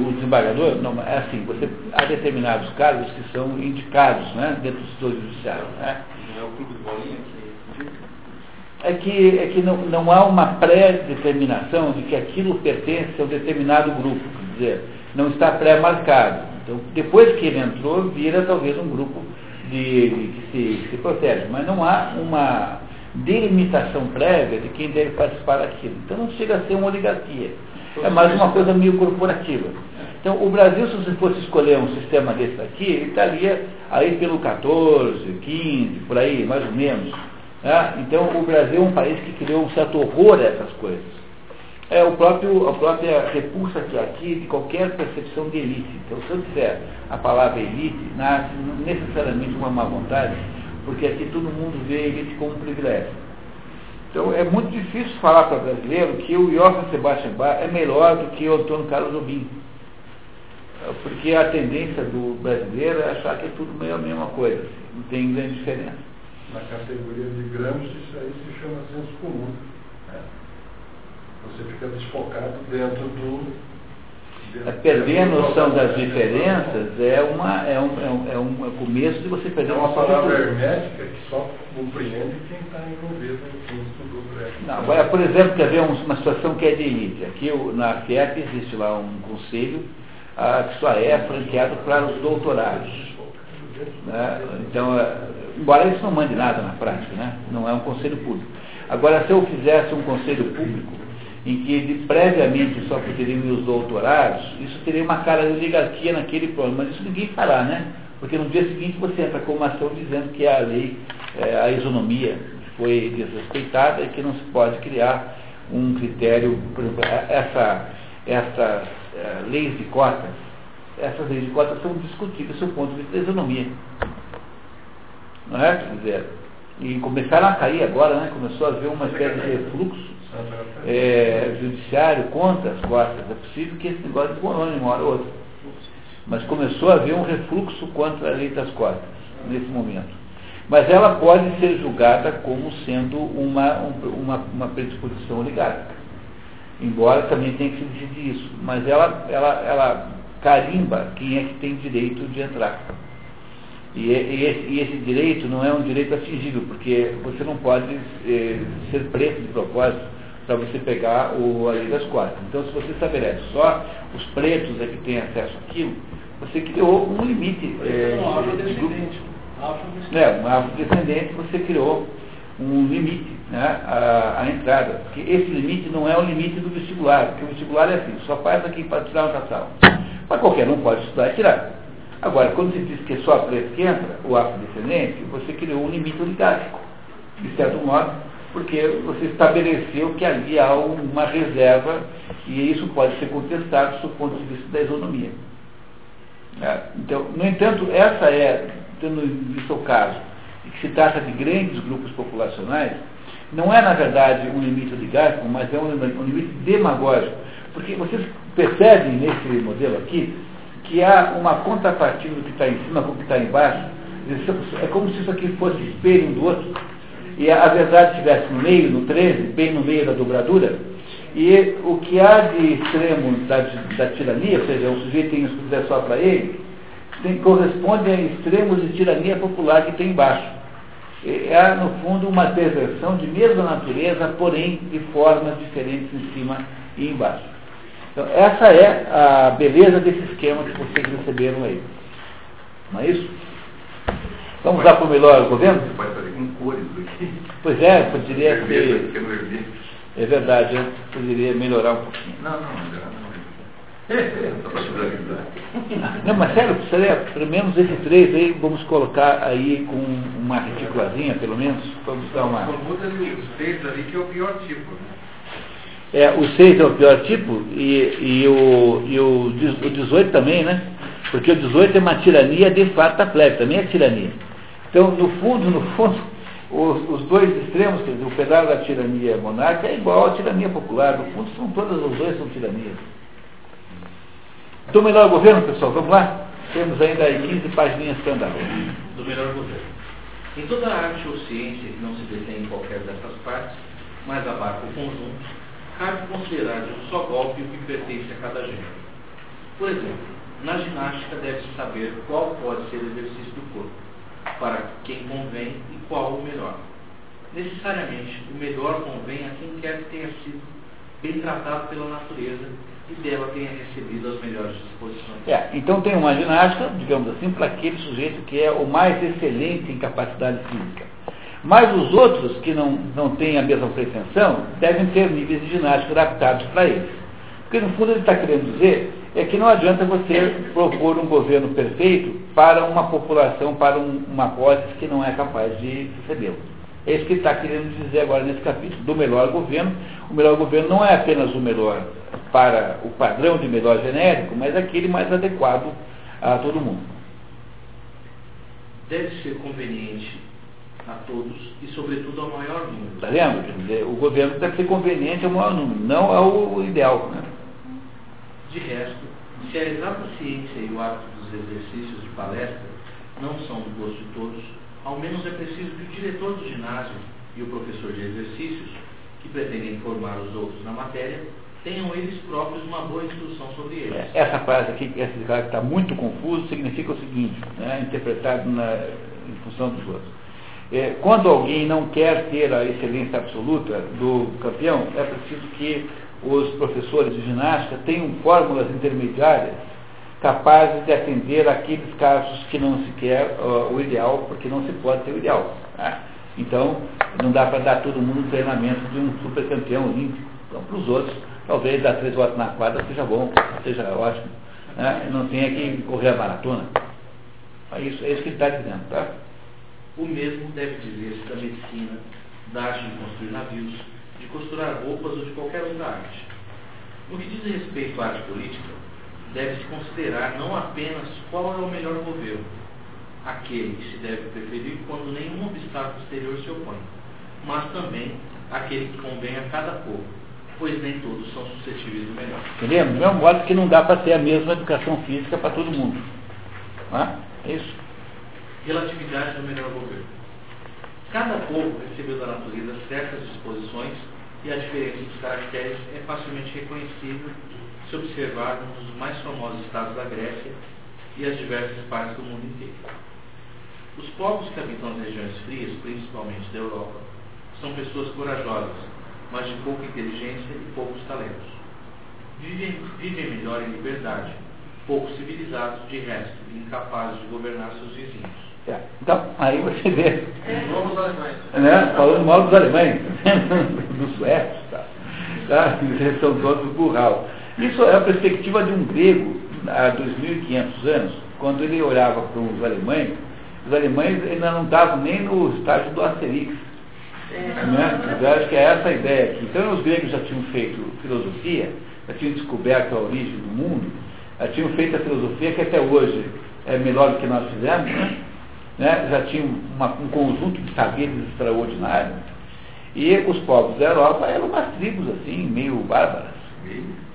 O desembargador, não, é assim, você, há determinados cargos que são indicados né, dentro do setor judiciário. Né? Não é o clube de bolinha que é que, é que não, não há uma pré-determinação de que aquilo pertence a um determinado grupo, quer dizer, não está pré-marcado. Então, depois que ele entrou, vira talvez um grupo de, de que se, se protege, mas não há uma delimitação prévia de quem deve participar daquilo. Então não chega a ser uma oligarquia. É mais uma coisa meio corporativa. Então, o Brasil, se você fosse escolher um sistema desse aqui, ele estaria aí pelo 14, 15, por aí, mais ou menos. Né? Então, o Brasil é um país que criou um certo horror a essas coisas. É o próprio, a própria repulsa que aqui de qualquer percepção de elite. Então, se eu disser a palavra elite, nasce necessariamente uma má vontade, porque aqui todo mundo vê a elite como um privilégio. Então, é muito difícil falar para brasileiro que o Johann Sebastian Bach é melhor do que o Antônio Carlos Jobim. Porque a tendência do brasileiro é achar que é tudo meio a mesma coisa, não tem grande diferença na categoria de Gramsci, isso aí se chama senso comum. Né? Você fica desfocado dentro do, É perder a noção das diferenças é, uma, é, um, é, um, é um começo de você perder É uma palavra hermética que só compreende quem está envolvido quem estudou por ela. Não, agora, por exemplo, quer ver um- uma situação que é de elite. Aqui na FIEP existe lá um conselho ah, que só é franqueado para os doutorados. né? Então, eh, embora isso não mande nada na prática, né? não é um conselho público. Agora, se eu fizesse um conselho público em que ele previamente só poderiam ir os doutorados, isso teria uma cara de oligarquia naquele plano, mas isso ninguém fará, né? Porque no dia seguinte você entra com uma ação dizendo que a lei, eh, a isonomia foi desrespeitada e que não se pode criar um critério, por exemplo, eh, essa, essas eh, leis de cotas, essas leis de cotas são discutíveis do ponto de vista da isonomia. Não é? Quer dizer, e começaram a cair agora, né? Começou a haver uma espécie de refluxo é, judiciário contra as cotas. É possível que esse negócio desmorone uma hora ou outra. Mas começou a haver um refluxo contra a lei das cotas, nesse momento. Mas ela pode ser julgada como sendo uma, um- uma, uma predisposição oligárquica. Embora também tenha que se decidir isso. Mas ela, ela, ela carimba quem é que tem direito de entrar. E, e esse, e esse direito não é um direito atingível, porque você não pode eh, ser preto de propósito para você pegar o, a lei das cotas. Então, se você estabelece só os pretos é que têm acesso àquilo, você criou um limite eh, de grupo. afrodescendente. Afrodescendente. É, um afrodescendente, você criou um limite né, à, à entrada. Porque esse limite não é o limite do vestibular, porque o vestibular é assim, só faz aqui para tirar uma tal. Mas qualquer um pode estudar e tirar. Agora, quando se diz que é só preto que entra, o afrodescendente, você criou um limite oligárquico, de certo modo, porque você estabeleceu que ali há uma reserva e isso pode ser contestado do ponto de vista da isonomia. É, Então, no entanto, essa é, tendo em vista o caso, de que se trata de grandes grupos populacionais, não é, na verdade, um limite oligárquico, mas é um, um limite demagógico. Porque vocês percebem nesse modelo aqui que há uma contrapartida do que está em cima com o que está embaixo. É como se isso aqui fosse espelho um do outro. E a verdade estivesse no meio, no 13, bem no meio da dobradura. E o que há de extremo da, da tirania, ou seja, o sujeito tem isso que só para ele, tem, corresponde a extremos de tirania popular que tem embaixo. É, é, no fundo, uma perversão de mesma natureza, porém de formas diferentes em cima e embaixo. Então, essa é a beleza desse esquema que vocês receberam aí. Não é isso? Vamos lá para o melhor governo? Você pode fazer com cores aqui. Pois é, poderia ser. É verdade, eu poderia melhorar um pouquinho. Não, não, não. Só para te avisar. Não, mas sério, seria, pelo menos esses três aí, vamos colocar aí com uma reticulazinha, pelo menos. Vamos dar uma. Os seis ali, que é o pior tipo. Né? É, o 6 é o pior tipo e, e, o, e o, o 18 também, né? Porque o 18 é uma tirania de fato da plebe, também é tirania. Então, no fundo, no fundo, os, os dois extremos, quer dizer, o pedaço da tirania monárquica é igual à tirania popular. No fundo, são todas os dois são tiranias. Então, melhor governo, pessoal, vamos lá? Temos ainda aí 15 páginas para andar. do melhor governo. Em toda arte ou ciência que não se detém em qualquer dessas partes, mas abarca o conjunto, cabe considerar de um só golpe o que pertence a cada gênero. Por exemplo, na ginástica deve-se saber qual pode ser o exercício do corpo, para quem convém e qual o melhor. Necessariamente, o melhor convém a quem quer que tenha sido bem tratado pela natureza e dela tenha recebido as melhores disposições. É, então tem uma ginástica, digamos assim, para aquele sujeito que é o mais excelente em capacidade física. Mas os outros que não, não têm a mesma pretensão devem ter níveis de ginástica adaptados para eles. Porque no fundo ele está querendo dizer é que não adianta você propor um governo perfeito para uma população, para um, uma hipótese que não é capaz de recebê-lo. É isso que ele está querendo dizer agora nesse capítulo, do melhor governo. O melhor governo não é apenas o melhor para o padrão de melhor genérico, mas aquele mais adequado a todo mundo. deve ser conveniente a todos e, sobretudo, ao maior número. Está vendo? Quer dizer, o governo deve ser conveniente ao maior número, não ao ideal. Né? De resto, se a exata ciência e o hábito dos exercícios de palestra não são do gosto de todos, ao menos é preciso que o diretor do ginásio e o professor de exercícios, que pretendem formar os outros na matéria, tenham eles próprios uma boa instrução sobre eles. É, essa frase aqui, esse cara que está muito confuso, significa o seguinte, né, interpretado na, em função dos outros. É, quando alguém não quer ter a excelência absoluta do campeão, é preciso que os professores de ginástica tenham fórmulas intermediárias capazes de atender aqueles casos que não se quer uh, o ideal, porque não se pode ter o ideal. Né? Então, não dá para dar todo mundo um treinamento de um super campeão olímpico. Então, para os outros, talvez dar três horas na quadra seja bom, seja ótimo. Né? Não tenha que correr a maratona. É isso, é isso que ele está dizendo, tá? O mesmo deve dizer-se da medicina, da arte de construir navios, de costurar roupas ou de qualquer outra arte. No que diz respeito à arte política, deve-se considerar não apenas qual é o melhor governo, aquele que se deve preferir quando nenhum obstáculo exterior se opõe, mas também aquele que convém a cada povo, pois nem todos são suscetíveis do melhor. Entendemos? Do mesmo modo que não dá para ter a mesma educação física para todo mundo. Não é isso? Relatividade do melhor governo. Cada povo recebeu da natureza certas disposições e a diferença dos caracteres é facilmente reconhecível se observarmos os mais famosos estados da Grécia e as diversas partes do mundo inteiro. Os povos que habitam as regiões frias, principalmente da Europa, são pessoas corajosas, mas de pouca inteligência e poucos talentos. Vivem, vivem melhor em liberdade, pouco civilizados, de resto, e incapazes de governar seus vizinhos. É. Então, aí você vê. Vamos alemães. Né, falando mal dos alemães, dos suecos, tá? tá? Eles são todos burral. Isso é a perspectiva de um grego há 2.500 anos, quando ele olhava para os alemães, os alemães ainda não estavam nem no estágio do Asterix. Né? Eu acho que é essa a ideia aqui. Então os gregos já tinham feito filosofia, já tinham descoberto a origem do mundo, já tinham feito a filosofia que até hoje é melhor do que nós fizemos, né? né? já tinham uma, um conjunto de saberes extraordinários. E os povos da Europa eram umas tribos assim, meio bárbaras.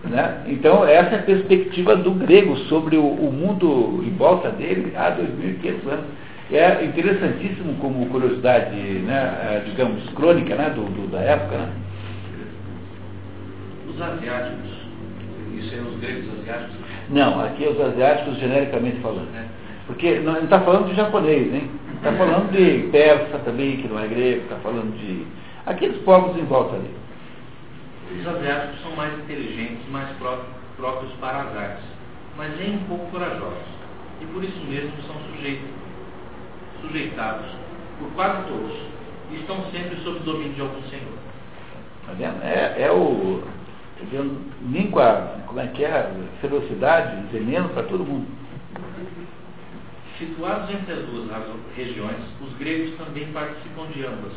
Né? Então, essa é a perspectiva do grego sobre o, o mundo em volta dele há 2.500 anos. É interessantíssimo como curiosidade, né, é, digamos, crônica né, do, do, da época. Né? Os asiáticos, isso é os gregos asiáticos? Não, aqui é os asiáticos genericamente falando. Porque não está falando de japonês, hein? Está falando de persa também, que não é grego, está falando de aqueles povos em volta ali. Os asiáticos são mais inteligentes, mais próprios para as artes, mas nem um pouco corajosos. E por isso mesmo são sujeitos, sujeitados por quase todos. E estão sempre sob o domínio de algum senhor. Tá vendo? É, é o. Tá vendo? Nem com a, como é que é, ferocidade, veneno para todo mundo. Situados entre as duas regiões, os gregos também participam de ambas.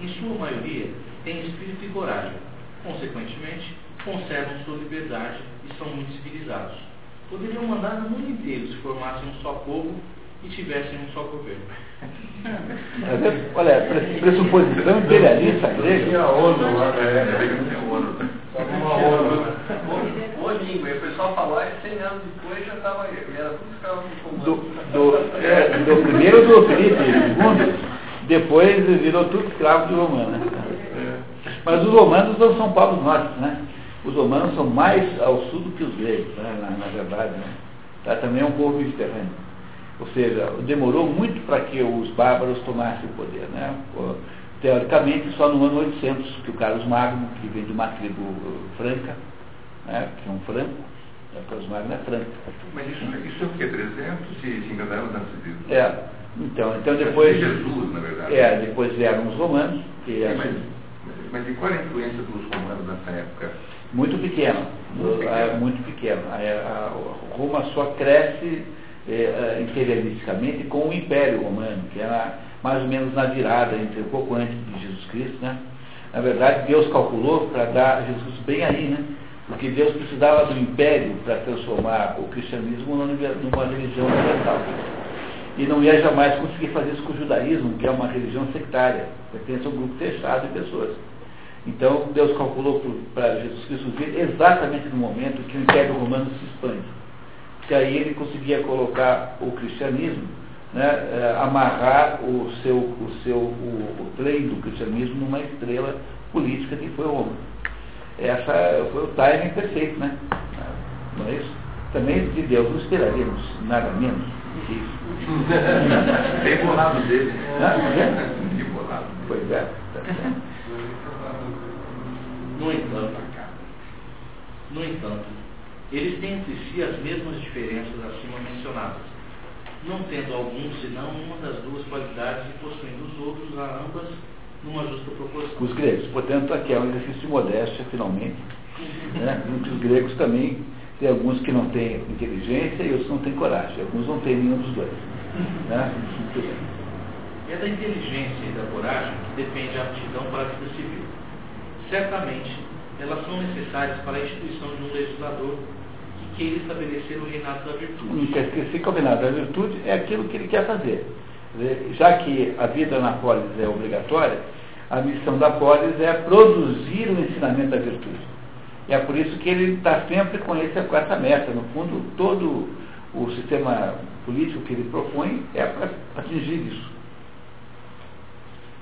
Em sua maioria, têm espírito e coragem Consequentemente, conservam sua liberdade e são muito civilizados. Poderiam mandar no mundo inteiro se formassem um só povo e tivessem um só governo. Olha, pressuposição imperialista grega. Tinha ONU lá na época. Tinha ONU. Uma ONU. Boa língua. E o pessoal falou, e 100 anos depois já estava. Era tudo escravo do. Do, do, é, do primeiro do Felipe, segundo, depois virou tudo escravo de romano. Mas os romanos não são povos nórdicos, né? Os romanos são mais ao sul do que os gregos, né? na, na, verdade. Né? Tá, também é um povo mediterrâneo. Ou seja, demorou muito para que os bárbaros tomassem o poder. Né? Teoricamente, só no ano 800 que o Carlos Magno, que vem de uma tribo franca, né? que é um franco, né? Carlos Magno é franco. Mas isso, isso é o quê? 300 se, se enganaram na É. Então, então depois. Jesus, na verdade. É, depois vieram os romanos, que é, mas, e qual a influência dos romanos nessa época? Muito pequena, muito pequena. Muito pequena. A, a, Roma só cresce é, imperialisticamente com o Império Romano, que era mais ou menos na virada, entre um pouco antes de Jesus Cristo. Né? Na verdade, Deus calculou para dar Jesus bem aí, né? porque Deus precisava do império para transformar o cristianismo numa religião universal. E não ia jamais conseguir fazer isso com o judaísmo, que é uma religião sectária, pertence a um grupo fechado de pessoas. Então, Deus calculou para Jesus Cristo vir exatamente no momento que o Império Romano se expande. Porque aí ele conseguia colocar o cristianismo, né, eh, amarrar o seu, o seu o, o trem do cristianismo numa estrela política que foi Roma. essa foi o timing perfeito, né? Não é isso? Também de Deus não esperaríamos nada menos que isso. Bem bolado dele. Não, Que bolado. Pois é. No entanto, no entanto, eles têm entre si as mesmas diferenças acima mencionadas, não tendo algum senão uma das duas qualidades e possuindo os outros a ambas numa justa proporção. Os gregos, portanto, aqui é um exercício de modéstia, finalmente. Né? Entre os gregos também tem alguns que não têm inteligência e outros não têm coragem. Alguns não têm nenhum dos dois. Né? É da inteligência e da coragem que depende a aptidão para a vida civil. Certamente, elas são necessárias para a instituição de um legislador que queira estabelecer o reinado da Não virtude. quer esquecer que o reinado da virtude é aquilo que ele quer fazer. Já que a vida na polis é obrigatória, a missão da polis é produzir o ensinamento da virtude. E é por isso que ele está sempre com, esse, com essa meta. No fundo, todo o sistema político que ele propõe é para atingir isso.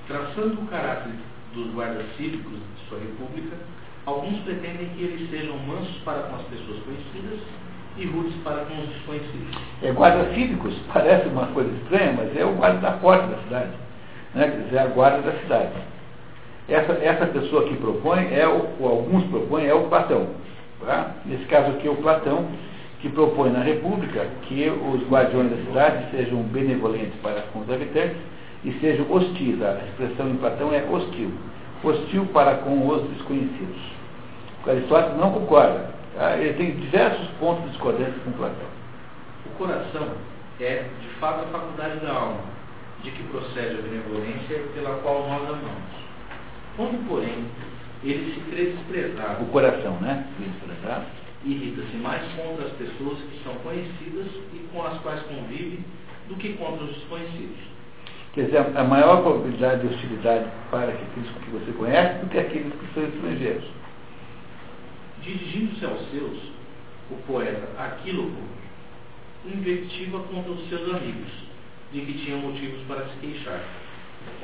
Traçando o caráter dos guardas cívicos de sua república, alguns pretendem que eles sejam mansos para com as pessoas conhecidas e rudes para com os desconhecidos. É, guardas cívicos parece uma coisa estranha, mas é o guarda da porta da cidade. Né? Quer dizer, é a guarda da cidade. Essa, essa pessoa que propõe, é o, ou alguns propõem, é o Platão. Tá? Nesse caso aqui, é o Platão, que propõe na República que os guardiões da cidade sejam benevolentes para com os habitantes e sejam hostis. A expressão em Platão é hostil. Hostil para com os desconhecidos. O Aristóteles não concorda. Tá? Ele tem diversos pontos de discordância com Platão. O coração é, de fato, a faculdade da alma, de que procede a benevolência pela qual nós amamos. Quando, porém, ele se crê desprezado, O coração, né? Desprezado. irrita-se mais contra as pessoas que são conhecidas e com as quais convive do que contra os desconhecidos. Quer dizer, a maior probabilidade de hostilidade para aqueles que você conhece do que aqueles que são estrangeiros. Dirigindo-se aos seus, o poeta Aquíloco invectiva contra os seus amigos, de que tinham motivos para se queixar.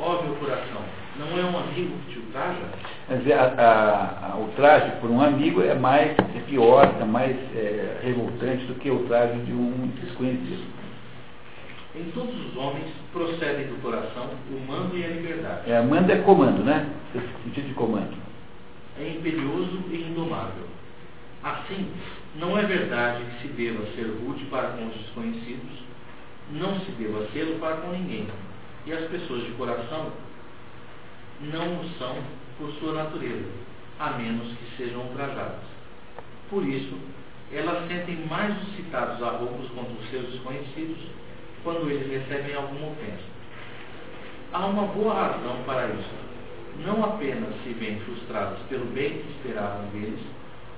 Ó meu coração, não é um amigo que te ultraja? Quer dizer, a- a- a- o traje por um amigo é mais, é pior, é mais é, revoltante do que o traje de um desconhecido. Em todos os homens procedem do coração o mando e a liberdade. É, manda é comando, né? Esse sentido de comando. É imperioso e indomável. Assim, não é verdade que se deva ser rude para com os desconhecidos, não se deva sê-lo para com ninguém. E as pessoas de coração não o são por sua natureza, a menos que sejam ultrajadas. Por isso, elas sentem mais os citados arroubos contra os seus desconhecidos quando eles recebem alguma ofensa. Há uma boa razão para isso. Não apenas se veem frustrados pelo bem que esperavam deles,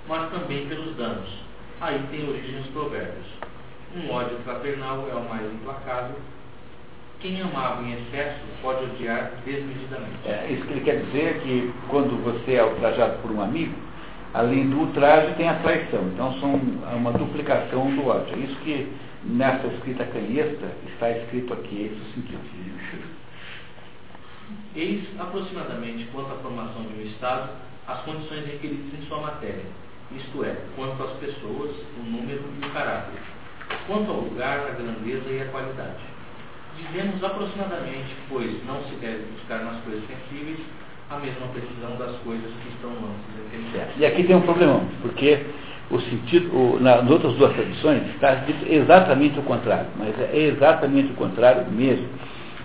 mas também pelos danos. Aí tem origem os provérbios. Um ódio fraternal é o mais implacável. Quem amava em excesso pode odiar desmedidamente. É, isso que ele quer dizer é que quando você é ultrajado por um amigo, além do ultraje tem a traição. Então são uma duplicação do ódio. É isso que nessa escrita canhesta está escrito aqui, esse sentido. Eis aproximadamente quanto à formação de um Estado as condições requeridas em sua matéria, isto é, quanto às pessoas, o número e o caráter, quanto ao lugar, a grandeza e a qualidade. Dizemos aproximadamente, pois não se deve buscar nas coisas sensíveis a mesma precisão das coisas que estão âmbito da inteligência. E aqui tem um problemão, porque o sentido, o, na- nas outras duas traduções está dito exatamente o contrário, mas é exatamente o contrário mesmo.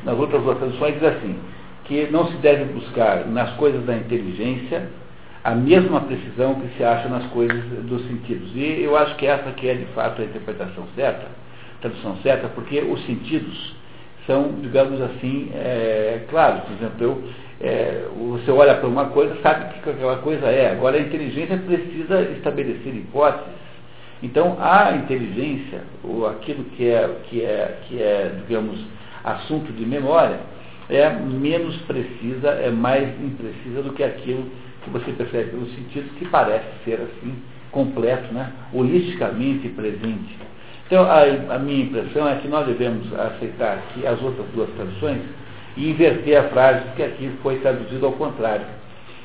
Nas outras duas traduções diz assim, que não se deve buscar nas coisas da inteligência a mesma precisão que se acha nas coisas dos sentidos. E eu acho que essa aqui é de fato a interpretação certa, tradução certa, porque os sentidos são, digamos assim, é, claros. Por exemplo, eu, é, você olha para uma coisa, sabe o que aquela coisa é. Agora, a inteligência precisa estabelecer hipóteses. Então, a inteligência, ou aquilo que é, que é, que é digamos, assunto de memória, é menos precisa, é mais imprecisa do que aquilo que você percebe pelos sentidos, que parece ser assim, completo, né? holisticamente presente. Então, a, a minha impressão é que nós devemos aceitar aqui as outras duas traduções e inverter a frase, porque aqui foi traduzido ao contrário.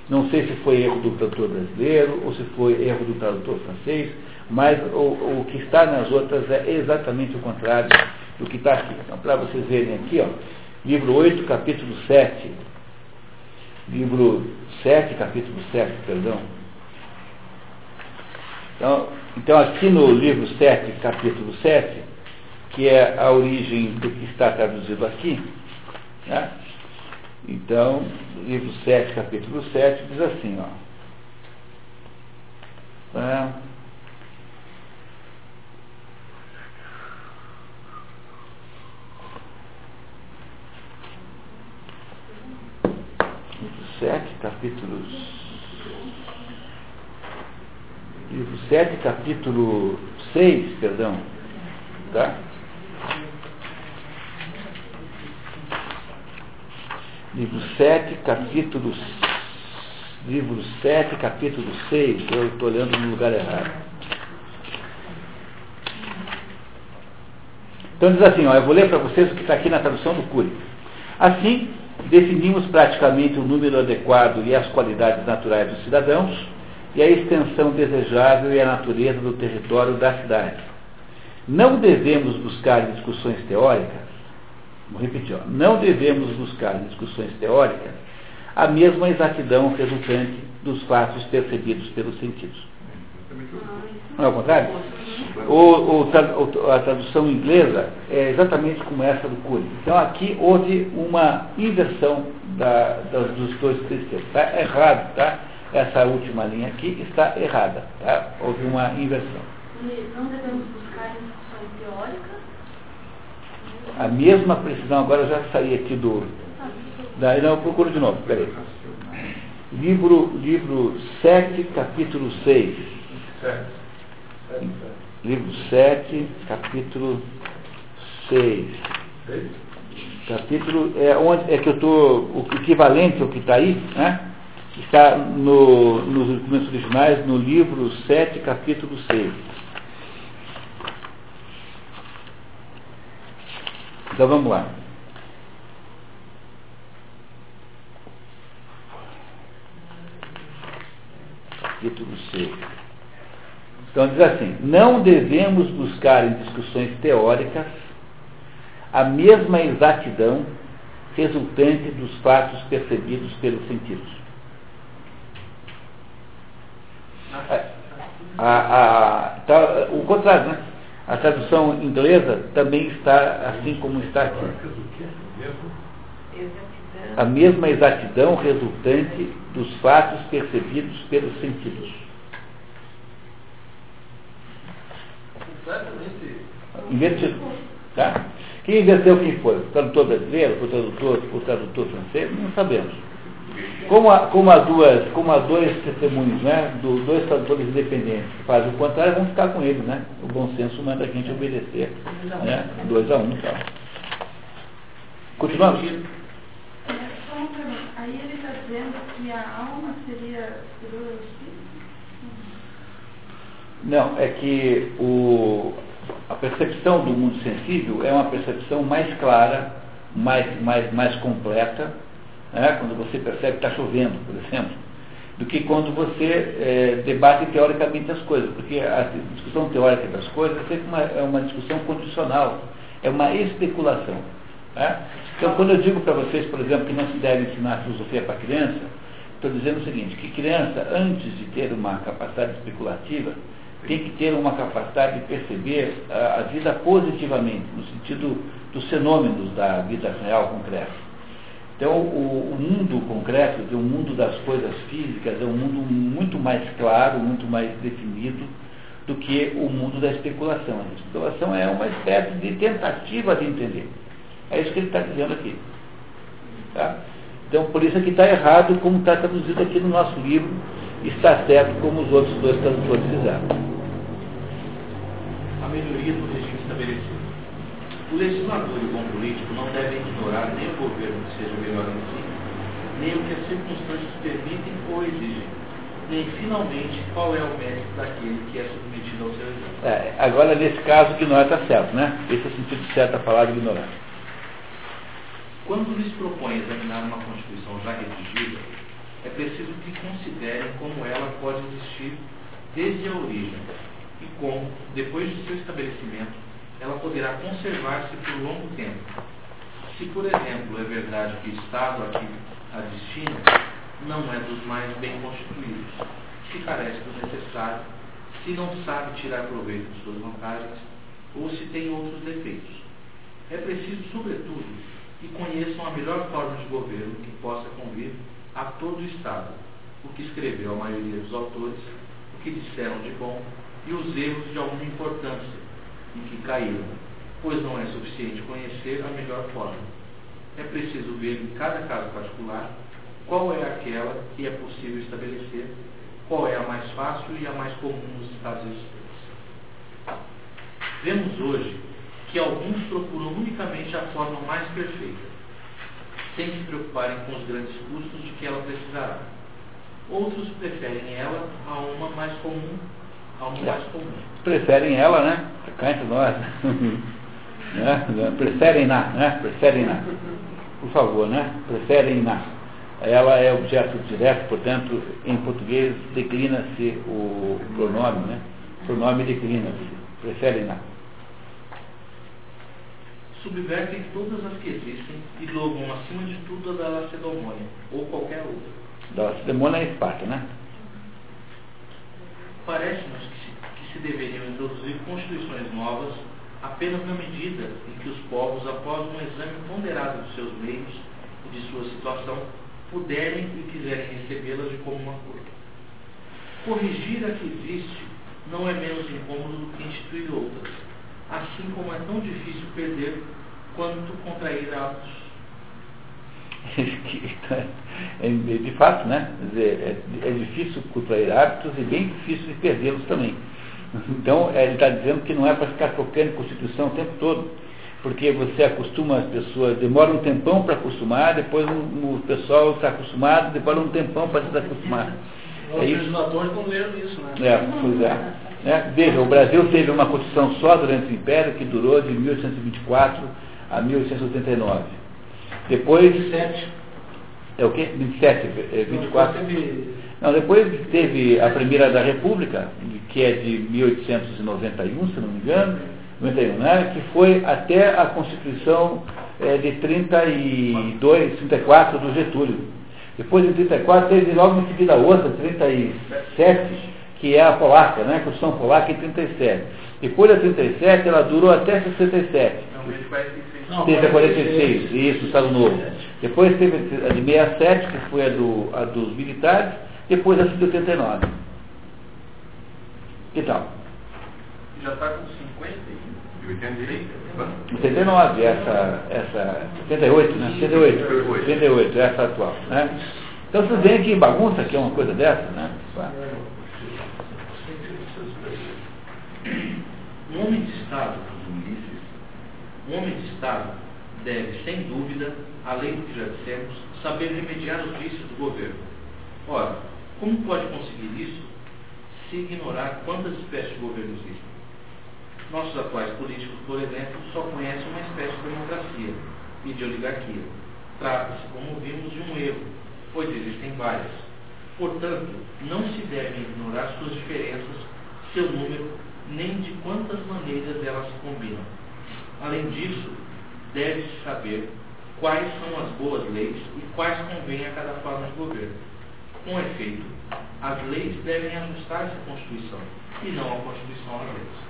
Não sei se foi erro do tradutor brasileiro ou se foi erro do tradutor francês, mas o, o que está nas outras é exatamente o contrário do que está aqui. Então, para vocês verem aqui, ó, livro 8, capítulo 7. Livro 7, capítulo 7, perdão. Então, então, aqui no livro 7, capítulo 7, que é a origem do que está traduzido aqui, né? então, livro 7, capítulo 7, diz assim, ó. É, sete capítulos. Livro 7, capítulo 6, perdão. Tá? Livro 7, capítulo livro 7, capítulo 6. Eu estou olhando no lugar errado. Então diz assim, ó, eu vou ler para vocês o que está aqui na tradução do Cury. Assim, definimos praticamente o número adequado e as qualidades naturais dos cidadãos e a extensão desejável e a natureza do território da cidade. Não devemos buscar discussões teóricas, vou repetir, ó, não devemos buscar discussões teóricas a mesma exatidão resultante dos fatos percebidos pelos sentidos. Não é o contrário? O, o, a tradução inglesa é exatamente como essa do Cury. Então aqui houve uma inversão da, das, dos dois textos. Está errado, tá? Essa última linha aqui está errada. Tá? Houve uma inversão. E não devemos buscar discussões teóricas? A mesma precisão, agora eu já saí aqui do. Daí não, eu procuro de novo, peraí. Livro, livro 7, capítulo 6. Livro 7, capítulo 6. Capítulo é onde é que eu estou, o equivalente ao que está aí, né? Está no, nos documentos originais, no livro 7, capítulo 6. Então vamos lá. Capítulo 6. Então diz assim: não devemos buscar em discussões teóricas a mesma exatidão resultante dos fatos percebidos pelos sentidos. A, a, tá, o contrário, né? A tradução inglesa também está assim como está aqui. A mesma exatidão resultante dos fatos percebidos pelos sentidos. Invertido. Tá? Quem inverteu quem foi? O tradutor brasileiro, o tradutor, o tradutor francês? Não sabemos. Como há, como há, duas, como há dois testemunhos, né, do, dois tradutores independentes que fazem o contrário, vamos ficar com ele, né? O bom senso manda a gente obedecer. Né? Dois a um, então. Continuamos? Aí ele está dizendo que a alma seria? Não, é que o, a percepção do mundo sensível é uma percepção mais clara, mais, mais, mais completa, né, quando você percebe que está chovendo, por exemplo, do que quando você é, debate teoricamente as coisas, porque a discussão teórica das coisas é sempre uma, é uma discussão condicional, é uma especulação. Né? Então, quando eu digo para vocês, por exemplo, que não se deve ensinar filosofia para criança, estou dizendo o seguinte, que criança, antes de ter uma capacidade especulativa, tem que ter uma capacidade de perceber a, a vida positivamente, no sentido dos fenômenos da vida real concreta. Então, o, o, mundo concreto, o mundo das coisas físicas, é um mundo muito mais claro, muito mais definido do que o mundo da especulação. A especulação é uma espécie de tentativa de entender. É isso que ele está dizendo aqui. Tá? Então, por isso é que está errado como está traduzido aqui no nosso livro, está certo como os outros dois tradutores fizeram. A melhoria do regime estabelecido. O legislador e o bom político não devem ignorar nem o governo que seja melhor em si, nem o que as circunstâncias permitem ou exigem, nem finalmente qual é o mérito daquele que é submetido ao seu exame. É, agora, nesse caso, ignorar está certo, né? Esse é o sentido certo da palavra ignorar. Quando lhes propõe examinar uma Constituição já redigida, é preciso que considerem como ela pode existir desde a origem e como, depois de seu estabelecimento, ela poderá conservar-se por longo tempo. Se, por exemplo, é verdade que o Estado a que a destina não é dos mais bem constituídos, se carece do necessário, se não sabe tirar proveito de suas vantagens ou se tem outros defeitos. É preciso, sobretudo, que conheçam a melhor forma de governo que possa convir a todo o Estado, o que escreveu a maioria dos autores, o que disseram de bom e os erros de alguma importância em que caíram, pois não é suficiente conhecer a melhor forma. É preciso ver em cada caso particular qual é aquela que é possível estabelecer, qual é a mais fácil e a mais comum nos Estados existentes. Vemos hoje que alguns procuram unicamente a forma mais perfeita, sem se preocuparem com os grandes custos de que ela precisará. Outros preferem ela a uma mais comum, Preferem ela, né? Cá entre nós. né? Preferem-na, né? Preferem-na. Por favor, né? Preferem-na. Ela é objeto direto, portanto, em português declina-se o pronome, né? O pronome declina-se. Preferem-na subvertem todas as que existem e louvam acima de tudo a da Lacedemônia, ou qualquer outra. Da Lacedemônia é Esparta, né? Parece-nos que se, que se deveriam introduzir constituições novas apenas na medida em que os povos, após um exame ponderado dos seus meios e de sua situação, puderem e quiserem recebê-las de comum acordo. Corrigir a que existe não é menos incômodo do que instituir outras, assim como é tão difícil perder quanto contrair hábitos. É, de fato, né? Dizer, é, é, difícil contrair hábitos e bem difícil de perdê-los também. Então, é, ele está dizendo que não é para ficar trocando Constituição o tempo todo, porque você acostuma as pessoas, demora um tempão para acostumar, depois o, o pessoal está acostumado, demora um tempão para se desacostumar. Os legisladores estão lendo isso, né? É, pois é. é. Veja, o Brasil teve uma Constituição só durante o Império que durou de 1824 a 1889. Depois. 27. É o quê? 27, 24. Não, depois teve a primeira da República, que é de 1891, se não me engano, 91, né? que foi até a Constituição é, de 32, 34 do Getúlio. Depois de 34 teve logo em seguida outra, 37, que é a polaca, né? a Constituição polaca em 37. Depois da 37 ela durou até 67. Não, teve a 46, isso, Estado Novo. Depois teve a de 67, que foi a, do, a dos militares, depois a de 89. Que tal? Já está com 50 e 86? 79, essa, essa 78, né? 78, 78, essa atual. Né? Então vocês veem que bagunça que é uma coisa dessa, né? Um homem de Estado homem de Estado deve, sem dúvida, além do que já dissemos, saber remediar os vícios do governo. Ora, como pode conseguir isso se ignorar quantas espécies de governo existem? Nossos atuais políticos, por exemplo, só conhecem uma espécie de democracia e de oligarquia. Trata-se, como vimos, de um erro, pois existem várias. Portanto, não se devem ignorar suas diferenças, seu número, nem de quantas maneiras elas se combinam. Além disso, deve-se saber quais são as boas leis e quais convêm a cada forma de governo. Com efeito, as leis devem ajustar-se à Constituição e não a Constituição às leis.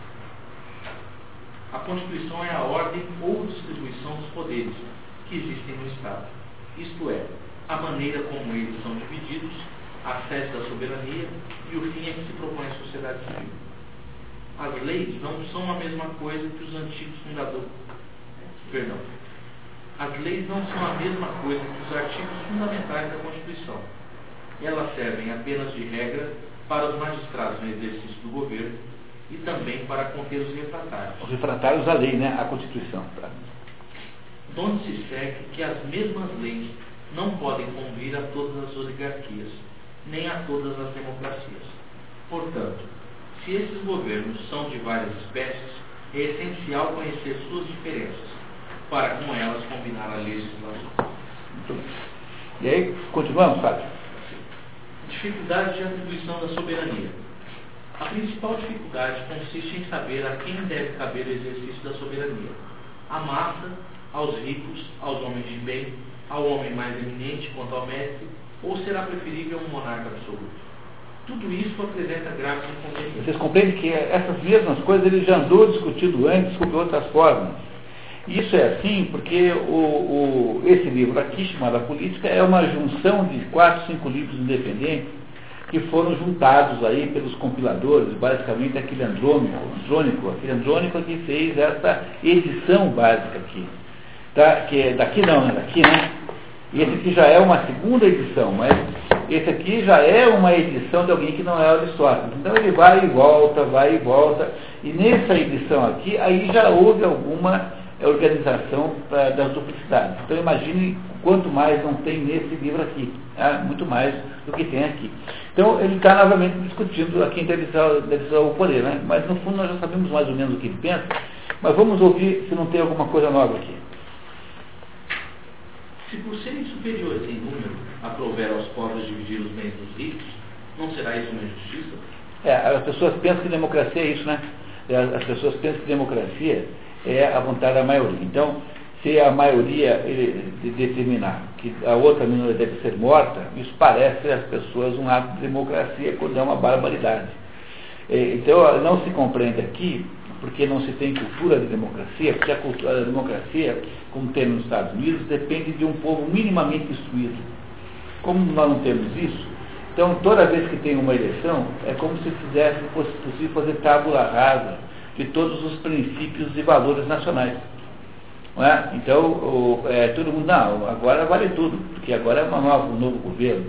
A Constituição é a ordem ou distribuição dos poderes que existem no Estado, isto é, a maneira como eles são divididos, a sede da soberania e o fim a que se propõe a sociedade civil as leis não são a mesma coisa que os antigos fundadores. Perdão. As leis não são a mesma coisa que os artigos fundamentais da Constituição. Elas servem apenas de regra para os magistrados no exercício do governo e também para conter os refratários. Os refratários à lei, né? À Constituição. Tá? Donde se segue que as mesmas leis não podem convir a todas as oligarquias, nem a todas as democracias. Portanto, se esses governos são de várias espécies, é essencial conhecer suas diferenças, para com elas combinar a legislação. E aí, continuamos, Fábio? Dificuldade de atribuição da soberania. A principal dificuldade consiste em saber a quem deve caber o exercício da soberania. À massa, aos ricos, aos homens de bem, ao homem mais eminente quanto ao mestre, ou será preferível um monarca absoluto? Tudo isso apresenta graves inconvenientes. Vocês compreendem que essas mesmas coisas ele já andou discutindo antes sobre outras formas. Isso é assim porque o, o, esse livro aqui, chamado A Política, é uma junção de quatro, cinco livros independentes que foram juntados aí pelos compiladores, basicamente aquele Andrônico, Andrônico aquele Andrônico que fez essa edição básica aqui. Tá? Que é daqui não, né? Daqui, né? E esse aqui já é uma segunda edição, mas esse aqui já é uma edição de alguém que não é Aristóteles. Então ele vai e volta, vai e volta. E nessa edição aqui, aí já houve alguma organização pra, das duplicidades. Então imagine quanto mais não tem nesse livro aqui. Né? Muito mais do que tem aqui. Então ele está novamente discutindo a quem deve ser o poder. Né? Mas no fundo nós já sabemos mais ou menos o que ele pensa. Mas vamos ouvir se não tem alguma coisa nova aqui. Se por serem superiores em número, aprover aos pobres dividir os bens dos ricos, não será isso uma injustiça? É, as pessoas pensam que democracia é isso, né? É, as pessoas pensam que democracia é a vontade da maioria. Então, se a maioria determinar que a outra minoria deve ser morta, isso parece às pessoas um ato de democracia quando é uma barbaridade. É, então, não se compreende aqui porque não se tem cultura de democracia, porque a cultura da democracia, como tem nos Estados Unidos, depende de um povo minimamente instruído. Como nós não temos isso, então toda vez que tem uma eleição, é como se fizesse, fosse possível fazer tábula rasa de todos os princípios e valores nacionais. É? Então, o, é, todo mundo, não, agora vale tudo, porque agora é uma nova, um novo governo.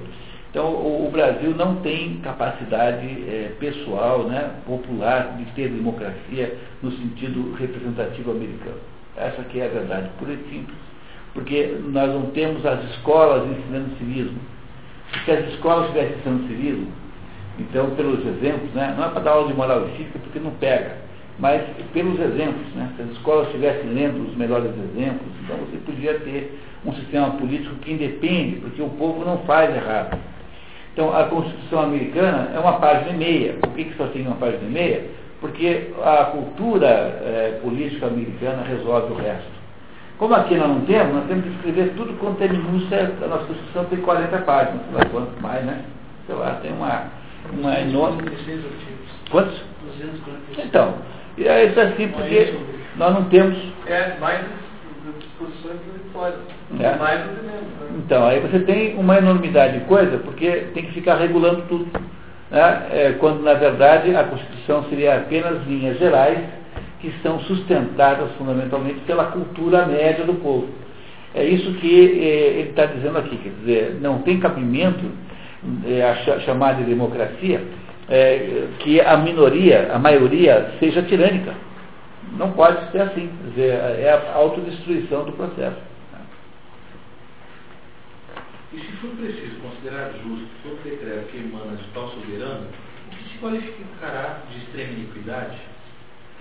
Então, o, o Brasil não tem capacidade é, pessoal, né, popular, de ter democracia no sentido representativo americano. Essa aqui é a verdade, pura e simples. Porque nós não temos as escolas ensinando civismo. Se as escolas tivessem ensinando civismo, então, pelos exemplos, né, não é para dar aula de moral e cívica, porque não pega, mas pelos exemplos, né, se as escolas estivessem lendo os melhores exemplos, então você podia ter um sistema político que independe, porque o povo não faz errado. Então, a Constituição americana é uma página e meia. Por que, que só tem uma página e meia? Porque a cultura é, política americana resolve o resto. Como aqui nós não temos, nós temos que escrever tudo quanto é minúcia. A nossa Constituição tem 40 páginas, sei lá quanto mais, né? Sei lá, tem uma, uma enorme. Quantos? 246. Então, é isso assim, porque nós não temos. É, mais transitórias. É. Mais ou menos. Né? Então, aí você tem uma enormidade de coisa, porque tem que ficar regulando tudo. Né? É, quando, na verdade, a Constituição seria apenas linhas gerais que são sustentadas fundamentalmente pela cultura média do povo. É isso que é, ele está dizendo aqui, quer dizer, não tem cabimento é, a chamar de democracia é, que a minoria, a maioria, seja tirânica. Não pode ser assim. Quer dizer, é a autodestruição do processo. E se for preciso considerar justo todo decreto que emana de tal soberano, o que se qualificará de extrema iniquidade?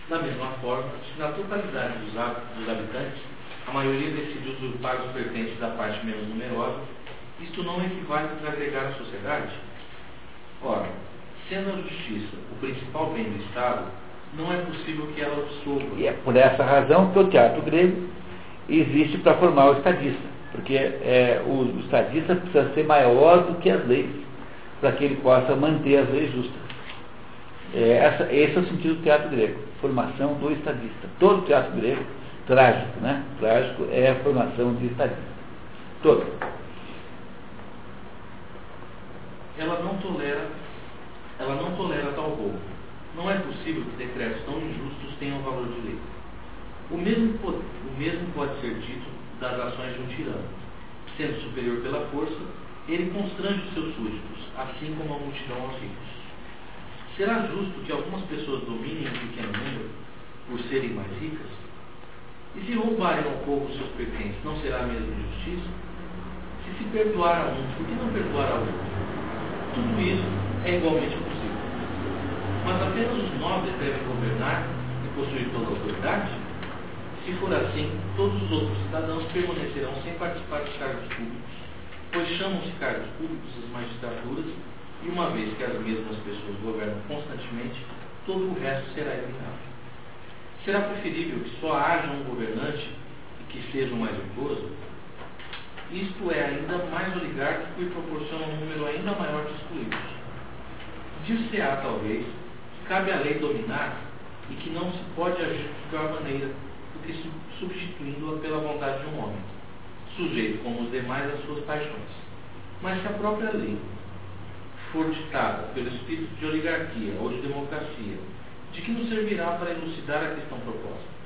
Da mesma forma, se na totalidade dos, dos habitantes a maioria decide usurpar os pertences da parte menos numerosa, isto não equivale a desagregar a sociedade? Ora, sendo a justiça o principal bem do Estado, não é possível que ela absorva. E é por essa razão que o teatro grego existe para formar o estadista. Porque é, o, o estadista precisa ser maior do que as leis, para que ele possa manter as leis justas. É, essa, esse é o sentido do teatro grego, formação do estadista. Todo teatro grego, trágico, né? Trágico é a formação de estadista. Todo. Ela não tolera, ela não tolera tal roubo. Não é possível que decretos tão injustos tenham valor de lei. O mesmo, o mesmo pode ser dito das ações de um tirano. Sendo superior pela força, ele constrange os seus súditos, assim como a multidão aos ricos. Será justo que algumas pessoas dominem um pequeno número por serem mais ricas? E se roubarem ao povo seus pertences, não será a mesma justiça? Se se perdoar a um, por que não perdoar a outro? Tudo isso é igualmente possível. Mas apenas os nobres devem governar e possuir toda a autoridade? Se for assim, todos os outros cidadãos permanecerão sem participar dos cargos públicos, pois chamam-se cargos públicos as magistraturas E uma vez que as mesmas pessoas governam constantemente, todo o resto será eliminado. Será preferível que só haja um governante e que seja o mais virtuoso? Isto é ainda mais oligárquico e proporciona um número ainda maior de excluídos. Dir-se-á, talvez, cabe à lei dominar e que não se pode agir de pior maneira do que substituindo-a pela vontade de um homem, sujeito como os demais às suas paixões. Mas se a própria lei for ditada pelo espírito de oligarquia ou de democracia, de que nos servirá para elucidar a questão proposta?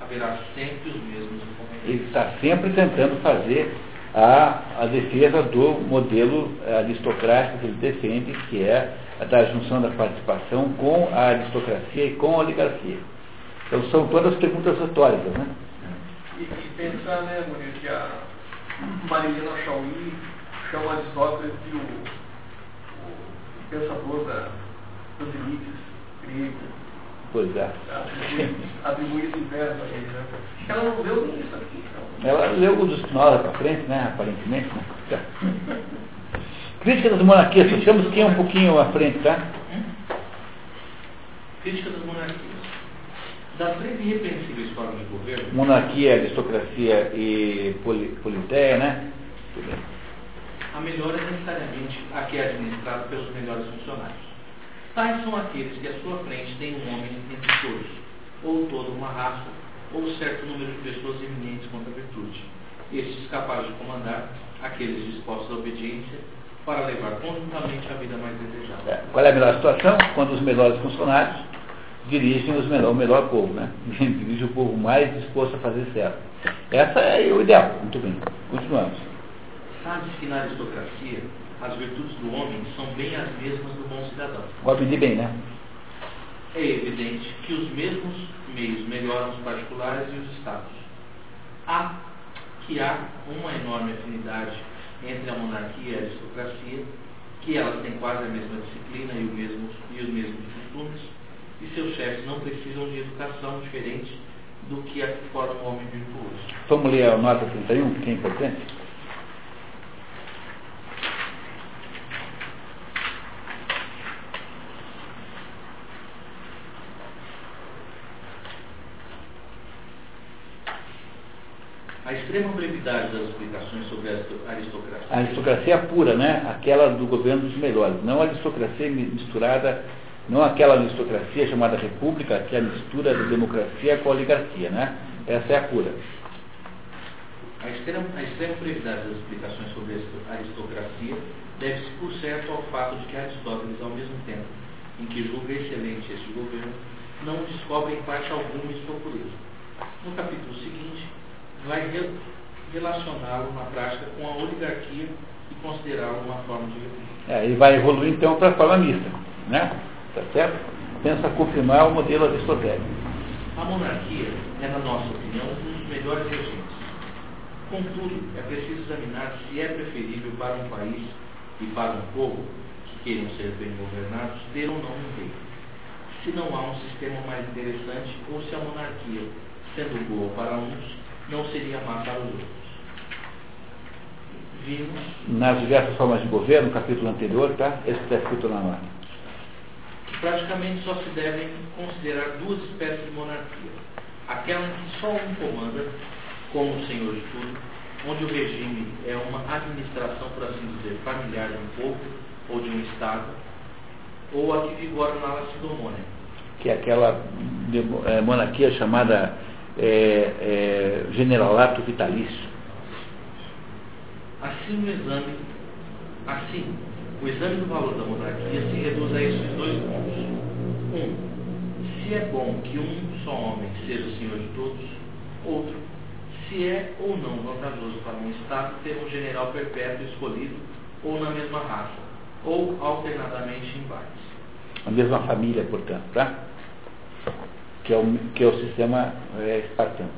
Haverá sempre os mesmos. Ele está sempre tentando fazer a, a defesa do modelo aristocrático que ele defende, que é a da junção da participação com a aristocracia e com a oligarquia. Então são todas perguntas retóricas, né? E, e pensar, né, Munir, que a Marilena Chauí chama Aristóteles de o, o pensador da, das elites grego. Pois é. Atribui esse verbo a ele, né? Ela não leu nem isso aqui, então. Ela leu o dos nós para frente, né? Aparentemente, né? Crítica das monarquias, deixamos que é um pouquinho à frente, tá? Crítica das monarquias. Das três irrepreensíveis formas de governo. Monarquia, aristocracia e poli, politéia, né? Tudo bem. A melhor é necessariamente a que é administrada pelos melhores funcionários. Tais são aqueles que à sua frente têm um homem entre todos, ou toda uma raça, ou certo número de pessoas eminentes contra a virtude. Estes capazes de comandar, aqueles dispostos à obediência, para levar conjuntamente a vida mais desejada. É, qual é a melhor situação? Quando os melhores funcionários dirigem os melhor, o melhor povo, né? Dirige o povo mais disposto a fazer certo. Essa é o ideal. Muito bem. Continuamos. Sabe-se que na aristocracia as virtudes do homem são bem as mesmas do bom cidadão. Vou pedir bem, né? É evidente que os mesmos meios melhoram os particulares e os estados. Há que há uma enorme afinidade entre a monarquia e a aristocracia, que elas têm quase a mesma disciplina e, mesmo, e os mesmos costumes, e seus chefes não precisam de educação diferente do que a que forma o homem virtuoso. Vamos ler a nota 31, que é importante? A extrema brevidade das explicações sobre a aristocracia. A aristocracia pura, né? Aquela do governo dos melhores. Não a aristocracia misturada, não aquela aristocracia chamada república, que é a mistura da democracia com a oligarquia, né? Essa é a pura. A extrema, a extrema brevidade das explicações sobre a aristocracia deve-se, por certo, ao fato de que Aristóteles, ao mesmo tempo em que julga excelente este governo, não descobre em parte alguma sua pureza. No capítulo seguinte, vai relacioná-lo na prática com a oligarquia e considerá-lo uma forma de república. É, e vai evoluir então para a forma mista, né? Tá certo? Pensa confirmar o modelo aristotélico. A monarquia é, na nossa opinião, um dos melhores regimes. Contudo, é preciso examinar se é preferível para um país e para um povo que queiram ser bem governados ter ou não um rei. Se não há um sistema mais interessante ou se a monarquia, sendo boa para uns, não seria má para os outros. Vimos. Nas diversas formas de governo, no capítulo anterior, tá? Esse está escrito na nota. Praticamente só se devem considerar duas espécies de monarquia. Aquela em que só um comanda, como o senhor de tudo, onde o regime é uma administração, por assim dizer, familiar de um povo ou de um Estado, ou a que vigora na Lacedemônia. Que é aquela é, monarquia chamada é, é, generalato vitalício. Assim o exame, assim, o exame do valor da monarquia se reduz a esses dois pontos. Um, se é bom que um só homem seja o senhor de todos. Outro, se é ou não vantajoso para um Estado ter um general perpétuo escolhido ou na mesma raça, ou alternadamente em vários. A mesma família, portanto, tá? Que é o, que é o sistema é, espartano.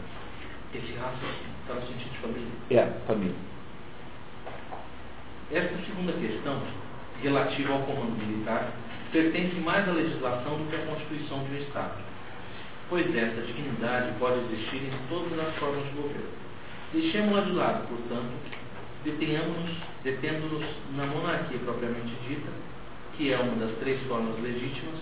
Esse raça está no sentido de família? É, família. Esta segunda questão, relativa ao comando militar, pertence mais à legislação do que à constituição de um Estado, pois esta dignidade pode existir em todas as formas de governo. Deixemos-la de lado, portanto, detenhamos-nos, detendo-nos na monarquia propriamente dita, que é uma das três formas legítimas,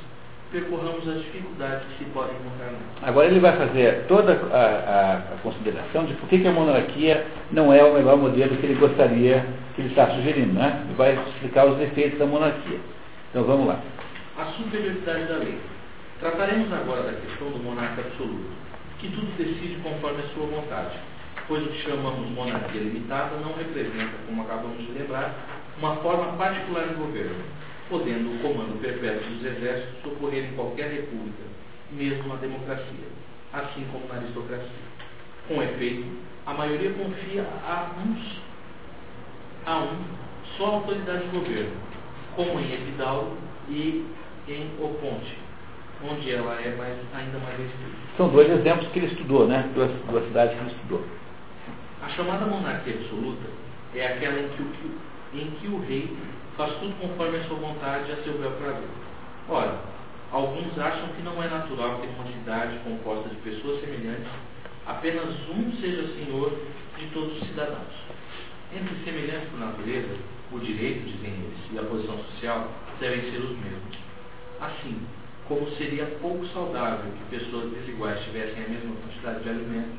percorramos as dificuldades que se podem encontrar. Agora ele vai fazer toda a, a, a consideração de por que, que, a monarquia não é o melhor modelo que ele gostaria, que ele está sugerindo. Né? Ele vai explicar os defeitos da monarquia. Então vamos lá. A superioridade da lei. Trataremos agora da questão do monarca absoluto, que tudo decide conforme a sua vontade, pois o que chamamos monarquia limitada não representa, como acabamos de lembrar, uma forma particular de governo, podendo o comando perpétuo dos exércitos ocorrer em qualquer república, mesmo na democracia, assim como na aristocracia. Com efeito, a maioria confia a uns a um só autoridade de governo, como em Epidauro e em Oponte, onde ela é mais, ainda mais restrita. São dois exemplos que ele estudou, né? Duas, duas cidades que ele estudou. A chamada monarquia absoluta é aquela em que o, em que o rei faz tudo conforme a sua vontade e a seu bel prazer. Ora, alguns acham que não é natural que uma cidade composta de pessoas semelhantes, apenas um seja senhor de todos os cidadãos. Entre semelhantes por natureza, o direito, dizem eles, e a posição social devem ser os mesmos. Assim, como seria pouco saudável que pessoas desiguais tivessem a mesma quantidade de alimento,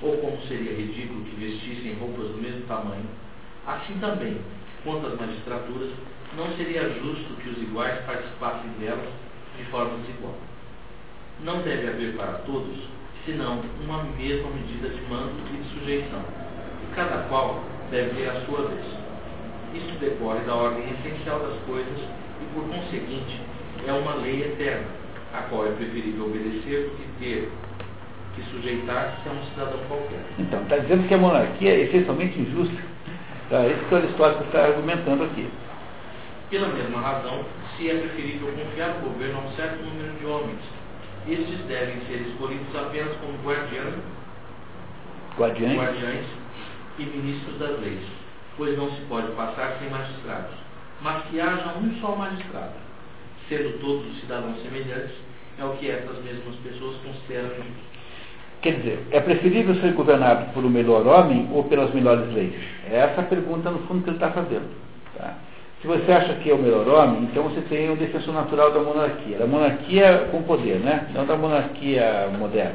ou como seria ridículo que vestissem roupas do mesmo tamanho, assim também quanto às magistraturas, não seria justo que os iguais participassem delas de forma desigual. Não deve haver para todos, senão uma mesma medida de mando e de sujeição, e cada qual deve ter a sua vez. Isto decorre da ordem essencial das coisas e, por conseguinte, é uma lei eterna, a qual é preferível obedecer do que ter que sujeitar-se a um cidadão qualquer. Então, está dizendo que a monarquia é essencialmente injusta. Tá? Isso que o Aristóteles está argumentando aqui. Pela mesma razão, se é preferível confiar o governo a um certo número de homens. Estes devem ser escolhidos apenas como guardiães, guardiães. guardiães e ministros das leis, pois não se pode passar sem magistrados, mas que haja um só magistrado, sendo todos os cidadãos semelhantes, é o que essas mesmas pessoas consideram justo. Quer dizer, é preferível ser governado por um melhor homem ou pelas melhores leis? É essa a pergunta, no fundo, que ele está fazendo. Tá? Se você acha que é o melhor homem, então você tem o defensor natural da monarquia. Da monarquia com poder, né? Não da monarquia moderna.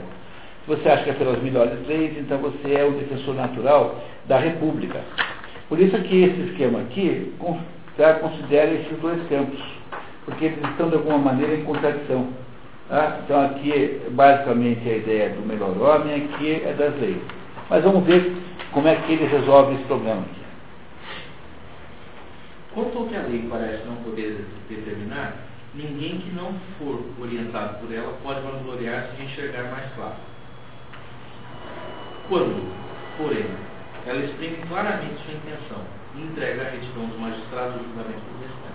Se você acha que é pelas melhores leis, então você é o defensor natural da república. Por isso que esse esquema aqui considera esses dois campos, porque eles estão de alguma maneira em contradição. Tá? Então aqui, basicamente, a ideia do melhor homem aqui é das leis. Mas vamos ver como é que ele resolve esse problema aqui. Quanto ao que a lei parece não poder determinar, ninguém que não for orientado por ela pode vangloriar-se de enxergar mais claro. Quando, porém, ela exprime claramente sua intenção e entrega a retidão dos magistrados o julgamento do restante,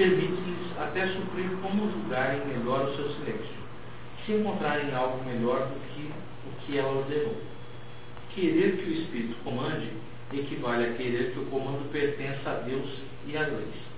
permite-lhes até suprir como julgarem melhor o seu silêncio, se encontrarem algo melhor do que o que ela ordenou. Querer que o Espírito comande equivale a querer que o comando pertença a Deus e às leis.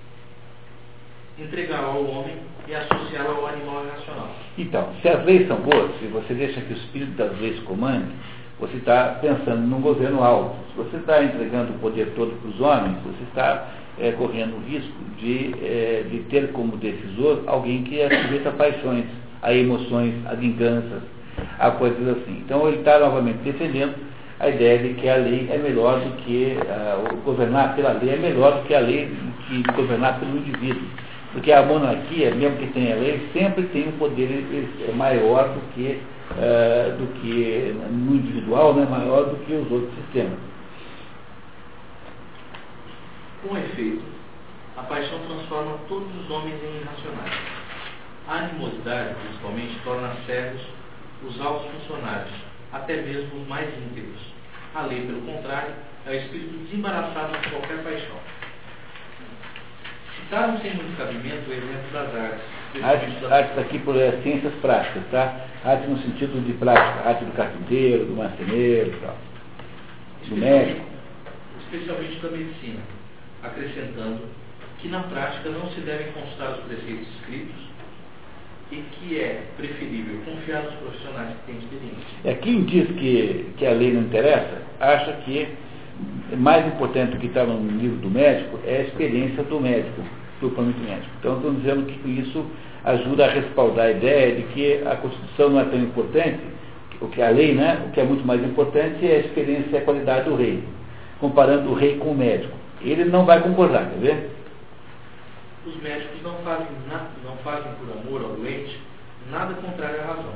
Entregá-lo ao homem e associá-lo ao animal irracional. Então, se as leis são boas, se você deixa que o Espírito das leis comande, você está pensando num governo alto. Se você está entregando o poder todo para os homens, você está é, correndo o risco de, é, de ter como decisor alguém que é sujeito a paixões, a emoções, a vinganças, a coisas assim. Então ele está novamente defendendo a ideia de que a lei é melhor do que uh, governar pela lei é melhor do que a lei que governar pelo indivíduo. Porque a monarquia, mesmo que tenha lei, sempre tem um poder maior do que, uh, do que no individual, né, maior do que os outros sistemas. Com efeito, a paixão transforma todos os homens em irracionais. A animosidade, principalmente, torna cegos os altos funcionários, até mesmo os mais íntegros. A lei, pelo contrário, é o espírito desembaraçado de qualquer paixão. Citaram sem muito cabimento o exemplo das artes. Artes, artes aqui por é, ciências práticas, tá? Arte no sentido de prática, arte do carpinteiro, do marceneiro tal. Do médico. Especialmente da medicina acrescentando que na prática não se devem consultar os preceitos escritos e que é preferível confiar nos profissionais que têm experiência. É quem diz que, que a lei não interessa, acha que mais importante do que está no livro do médico é a experiência do médico duplo médico. Então, estamos dizendo que isso ajuda a respaldar a ideia de que a Constituição não é tão importante, o que a lei, né? O que é muito mais importante é a experiência e a qualidade do rei, comparando o rei com o médico. Ele não vai concordar, quer ver? Os médicos não fazem, nada, não fazem por amor ao doente nada contrário à razão.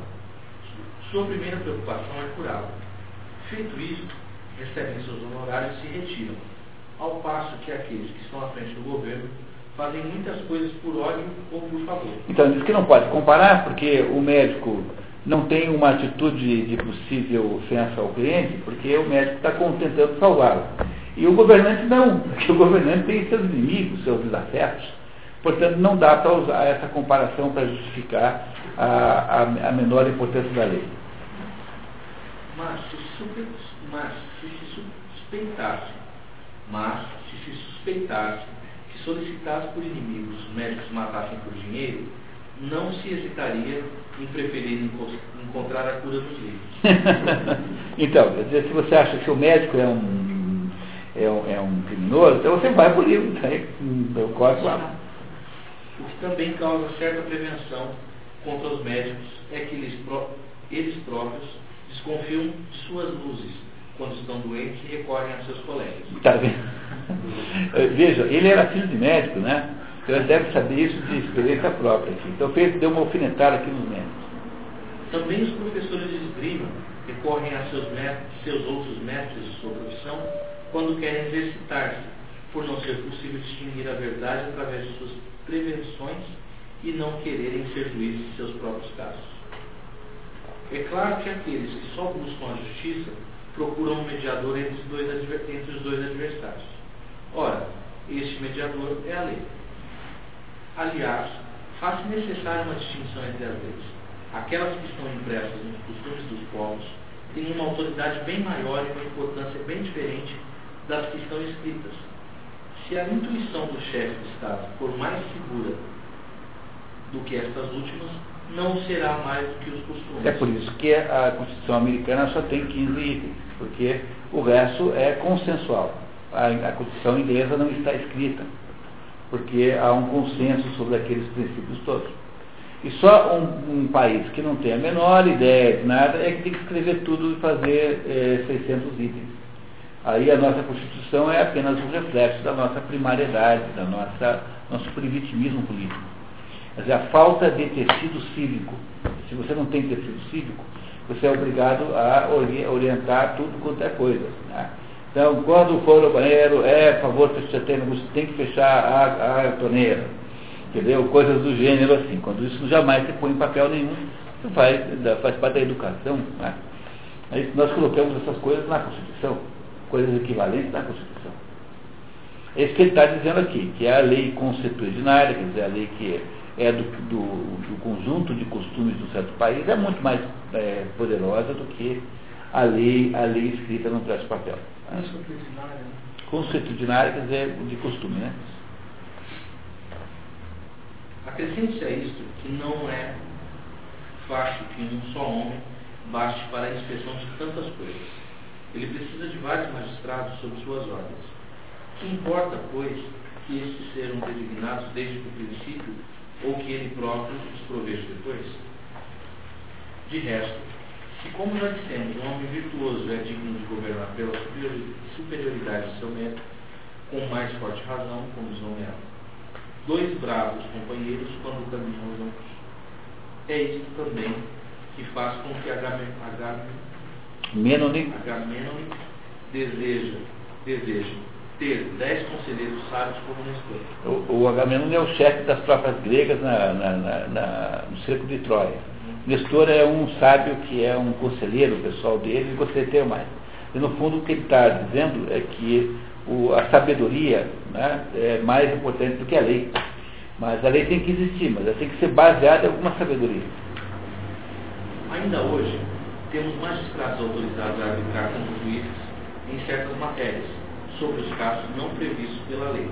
Sua primeira preocupação é curá-lo. Feito isso, recebem seus honorários e se retiram, ao passo que aqueles que estão à frente do governo fazem muitas coisas por ódio ou por favor. Então, diz que não pode comparar, porque o médico não tem uma atitude de possível ofensa ao cliente, porque o médico está tentando salvá-lo. E o governante não, porque o governante tem seus inimigos, seus desafetos. Portanto, não dá para usar essa comparação para justificar a, a, a, menor importância da lei. Mas se, super, mas se se suspeitasse, mas se se suspeitasse que solicitasse por inimigos os médicos matassem por dinheiro, não se hesitaria em preferir encontrar a cura nos livros. então, se você acha que o médico é um, é um, é um criminoso, então você vai por livro, tá? eu corto lá. O que também causa certa prevenção contra os médicos é que eles, eles próprios desconfiam de suas luzes quando estão doentes e recorrem a seus colegas. Tá vendo? Veja, ele era filho de médico, né? Então ele deve saber isso de experiência própria. Aqui. Então fez, deu uma alfinetada aqui nos médicos. Também os professores de esgrima recorrem a seus, mestres, seus outros mestres de sua profissão quando querem exercitar-se, por não ser possível distinguir a verdade através de suas prevenções e não quererem ser juízes de seus próprios casos. É claro que aqueles que só buscam a justiça procuram um mediador entre os dois, entre os dois adversários. Ora, este mediador é a lei. Aliás, faz-se necessária uma distinção entre as leis. Aquelas que estão impressas nos costumes dos povos têm uma autoridade bem maior e uma importância bem diferente das que estão escritas. Se a intuição do chefe de Estado for mais segura do que estas últimas, não será mais do que os costumes. É por isso que a Constituição americana só tem 15 itens, porque o resto é consensual. A, a Constituição inglesa não está escrita, porque há um consenso sobre aqueles princípios todos. E só um, um, país que não tem a menor ideia de nada é que tem que escrever tudo e fazer é, 600 itens. Aí a nossa Constituição é apenas um reflexo da nossa primariedade, da nossa nosso primitivismo político. Quer dizer, a falta de tecido cívico. Se você não tem tecido cívico, você é obrigado a orientar tudo quanto é coisa. Né? Então, quando for ao banheiro, é, por favor, você tem que fechar a, a torneira. Entendeu? Coisas do gênero assim. Quando isso jamais se põe em papel nenhum, faz, faz parte da educação. Né? Aí nós colocamos essas coisas na Constituição, coisas equivalentes na Constituição. É isso que ele está dizendo aqui, que é a lei constitucionária, quer dizer, a lei que é do, do, do conjunto de costumes do certo país, é muito mais é, poderosa do que a lei, a lei escrita no traço papel. Constitucionária. Constitucionária quer dizer de costume, né? Acrescente-se a isto que não é fácil que um só homem baste para a inspeção de tantas coisas. Ele precisa de vários magistrados sob suas ordens. Que importa, pois, que estes sejam designados desde o princípio ou que ele próprio os proveja depois? De resto, se como já dissemos, um homem virtuoso é digno de governar pela superioridade de seu método, com mais forte razão, como nomeado. Dois bravos companheiros quando caminham juntos. É isto também que faz com que Agamenone deseja, deseja ter dez conselheiros sábios como Nestor. O, o Agamenon é o chefe das tropas gregas na, na, na, na, no cerco de Troia. Nestor é um sábio que é um conselheiro pessoal dele e gostaria de ter mais. E no fundo o que ele está dizendo é que o, a sabedoria né, é mais importante do que a lei. Mas a lei tem que existir, mas ela tem que ser baseada em alguma sabedoria. Ainda hoje, temos magistrados autorizados a arbitrar como juízes em certas matérias sobre os casos não previstos pela lei,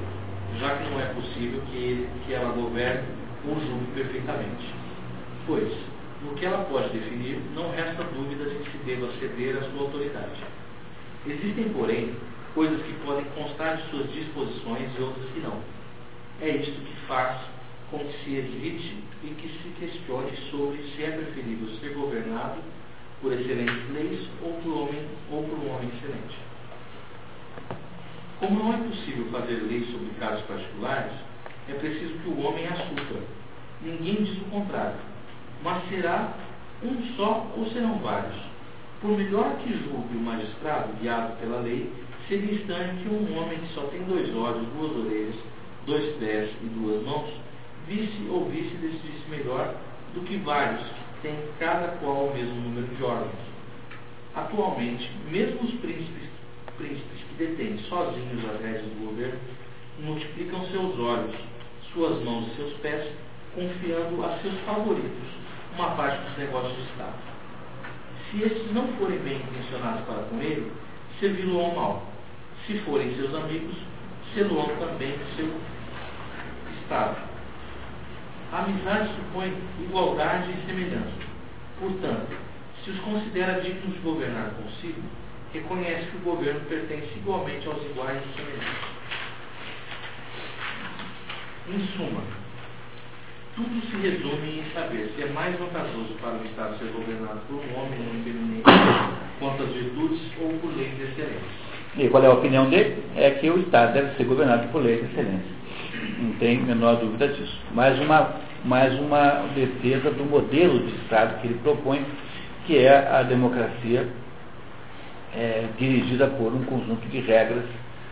já que não é possível que, que ela governe ou julgue perfeitamente. Pois, no que ela pode definir, não resta dúvida de que se deva ceder à sua autoridade. Existem, porém, coisas que podem constar de suas disposições e outras que não. É isto que faz com que se evite e que se questione sobre se é preferível ser governado por excelentes leis ou por, homem, ou por um homem excelente. Como não é possível fazer leis sobre casos particulares, é preciso que o homem as supra. Ninguém diz o contrário. Mas será um só ou serão vários? Por melhor que julgue o magistrado, guiado pela lei, seria estranho que um homem que só tem dois olhos, duas orelhas, dois pés e duas mãos, visse ou visse decidisse melhor do que vários têm cada qual o mesmo número de órgãos. Atualmente, mesmo os príncipes, príncipes que detêm sozinhos as rédeas do governo, multiplicam seus olhos, suas mãos e seus pés, confiando a seus favoritos uma parte dos negócios do Estado. Se estes não forem bem intencionados para com ele, servi-lo ao mal. Se forem seus amigos, sê-lo também seu Estado. Amizade supõe igualdade e semelhança. Portanto, se os considera dignos de governar consigo, reconhece que o governo pertence igualmente aos iguais e semelhantes. Em suma, tudo se resume em saber se é mais vantajoso para o Estado ser governado por um homem muito eminente quanto às virtudes ou por leis excelentes. E qual é a opinião dele? É que o Estado deve ser governado por leis excelentes. Não tem a menor dúvida disso. Mais uma, mais uma defesa do modelo de Estado que ele propõe, que é a democracia é, dirigida por um conjunto de regras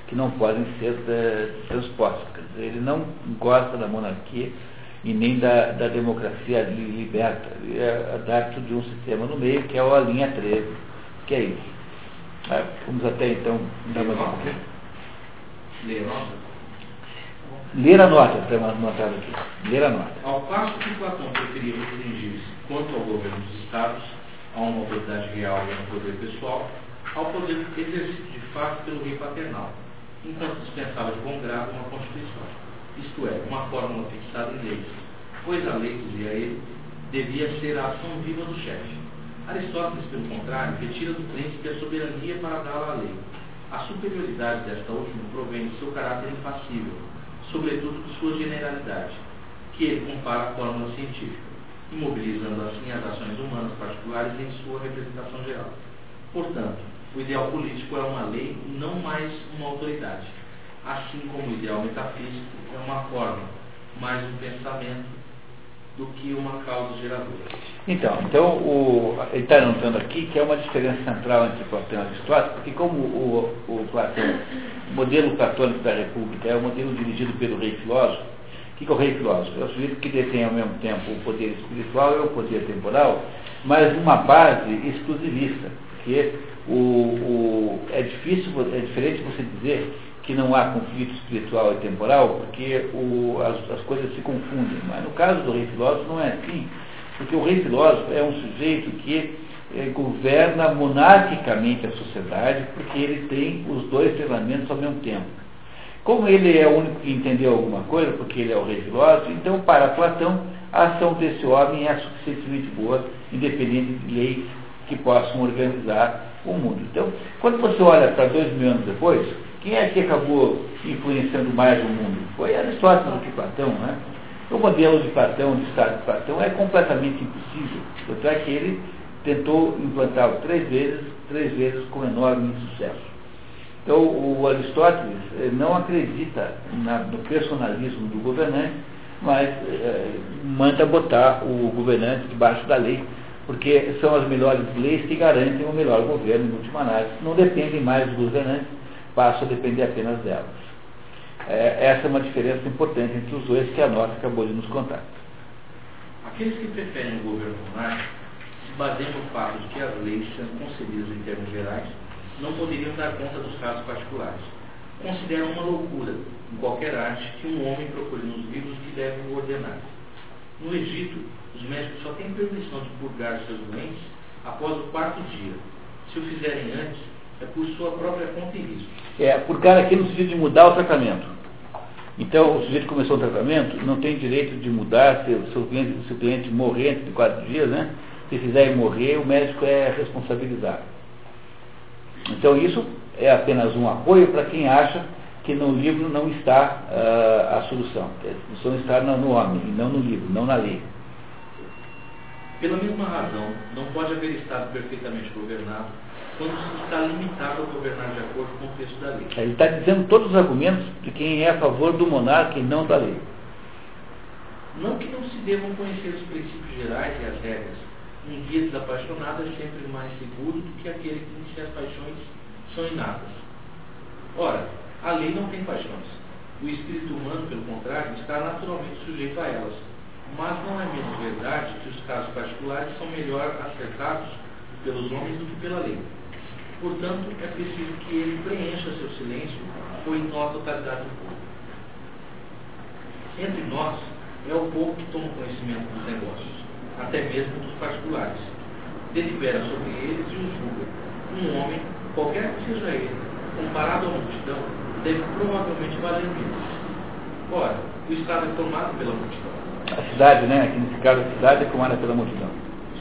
que não podem ser é, transpostas. Ele não gosta da monarquia e nem da, da democracia liberta. Ele é adepto de um sistema no meio, que é a linha 13, que é isso. É, vamos até então dar mais um pouquinho. Ler a nota? Está anotado aqui. Ler a nota. Ao passo que Platão preferia restringir-se quanto ao governo dos Estados, a uma autoridade real e a um poder pessoal, ao poder exercido de fato pelo rei paternal, enquanto dispensava de bom grado uma Constituição, isto é, uma fórmula fixada em leis, pois a lei, dizia ele, devia ser a ação viva do chefe. Aristóteles, pelo contrário, retira do príncipe a soberania para dá-la à lei. A superioridade desta última provém do seu caráter impassível, sobretudo de sua generalidade, que ele compara à fórmula científica, imobilizando assim as ações humanas particulares em sua representação geral. Portanto, o ideal político é uma lei, não mais uma autoridade. Assim como o ideal metafísico é uma forma, mais um pensamento do que uma causa geradora. Então, então o, ele está anotando aqui que é uma diferença central entre Platão e Aristóteles, porque como o, o Platão, o modelo católico da República é o modelo dirigido pelo rei filósofo, o que, que é o rei filósofo? É o sujeito que detém ao mesmo tempo o poder espiritual e o poder temporal, mas numa base exclusivista, porque o, o, é difícil, é diferente você dizer que não há conflito espiritual e temporal, porque o, as, as, coisas se confundem. Mas no caso do rei filósofo não é assim, porque o rei filósofo é um sujeito que eh, governa monarquicamente a sociedade, porque ele tem os dois treinamentos ao mesmo tempo. Como ele é o único que entendeu alguma coisa, porque ele é o rei filósofo, então para Platão a ação desse homem é suficientemente boa, independente de leis que possam organizar o mundo. Então, quando você olha para dois mil anos depois, quem é que acabou influenciando mais o mundo? Foi Aristóteles do que Platão, né? O modelo de Platão, de Estado de Platão, é completamente impossível. Tanto é que ele tentou implantá-lo três vezes, três vezes com enorme sucesso. Então, o Aristóteles eh, não acredita na, no personalismo do governante, mas é, manda botar o governante debaixo da lei, porque são as melhores leis que garantem o melhor governo, em última análise. Não dependem mais dos governantes, passam a depender apenas delas. É, essa é uma diferença importante entre os dois que a nossa acabou de nos contar. Aqueles que preferem o governo monárquico se baseiam no fato de que as leis, sendo concebidas em termos gerais, não poderiam dar conta dos casos particulares. Consideram uma loucura, em qualquer arte, que um homem procure nos livros que deve ordenar. No Egito, os médicos só têm permissão de purgar seus doentes após o quarto dia. Se o fizerem antes, é por sua própria conta e risco. É, purgar aqui no sentido de mudar o tratamento. Então, o sujeito começou o tratamento, não tem direito de mudar se o seu cliente, se o cliente morrer antes de quatro dias, né? Se fizer morrer, o médico é responsabilizado. Então, isso é apenas um apoio para quem acha que no livro não está uh, a solução. A solução está no, homem, não no livro, não na lei. Pela mesma razão, não pode haver Estado perfeitamente governado quando se está limitado a governar de acordo com o texto da lei. Ele está dizendo todos os argumentos de quem é a favor do monarca e não da lei. Não que não se devam conhecer os princípios gerais e as regras. Um guia desapaixonado é sempre mais seguro do que aquele que as paixões são inatas. Ora, a lei não tem paixões. O espírito humano, pelo contrário, está naturalmente sujeito a elas. Mas não é menos verdade que os casos particulares são melhor acertados pelos homens do que pela lei. Portanto, é preciso que ele preencha seu silêncio ou ignore a totalidade do povo. Entre nós, é o povo que toma conhecimento dos negócios, até mesmo dos particulares. Delibera sobre eles e os julga. Um homem, qualquer que seja ele, comparado à multidão, deve provavelmente valer menos. Ora, o Estado é tomado pela multidão. A cidade, né? Aqui nesse caso, a cidade é tomada pela multidão.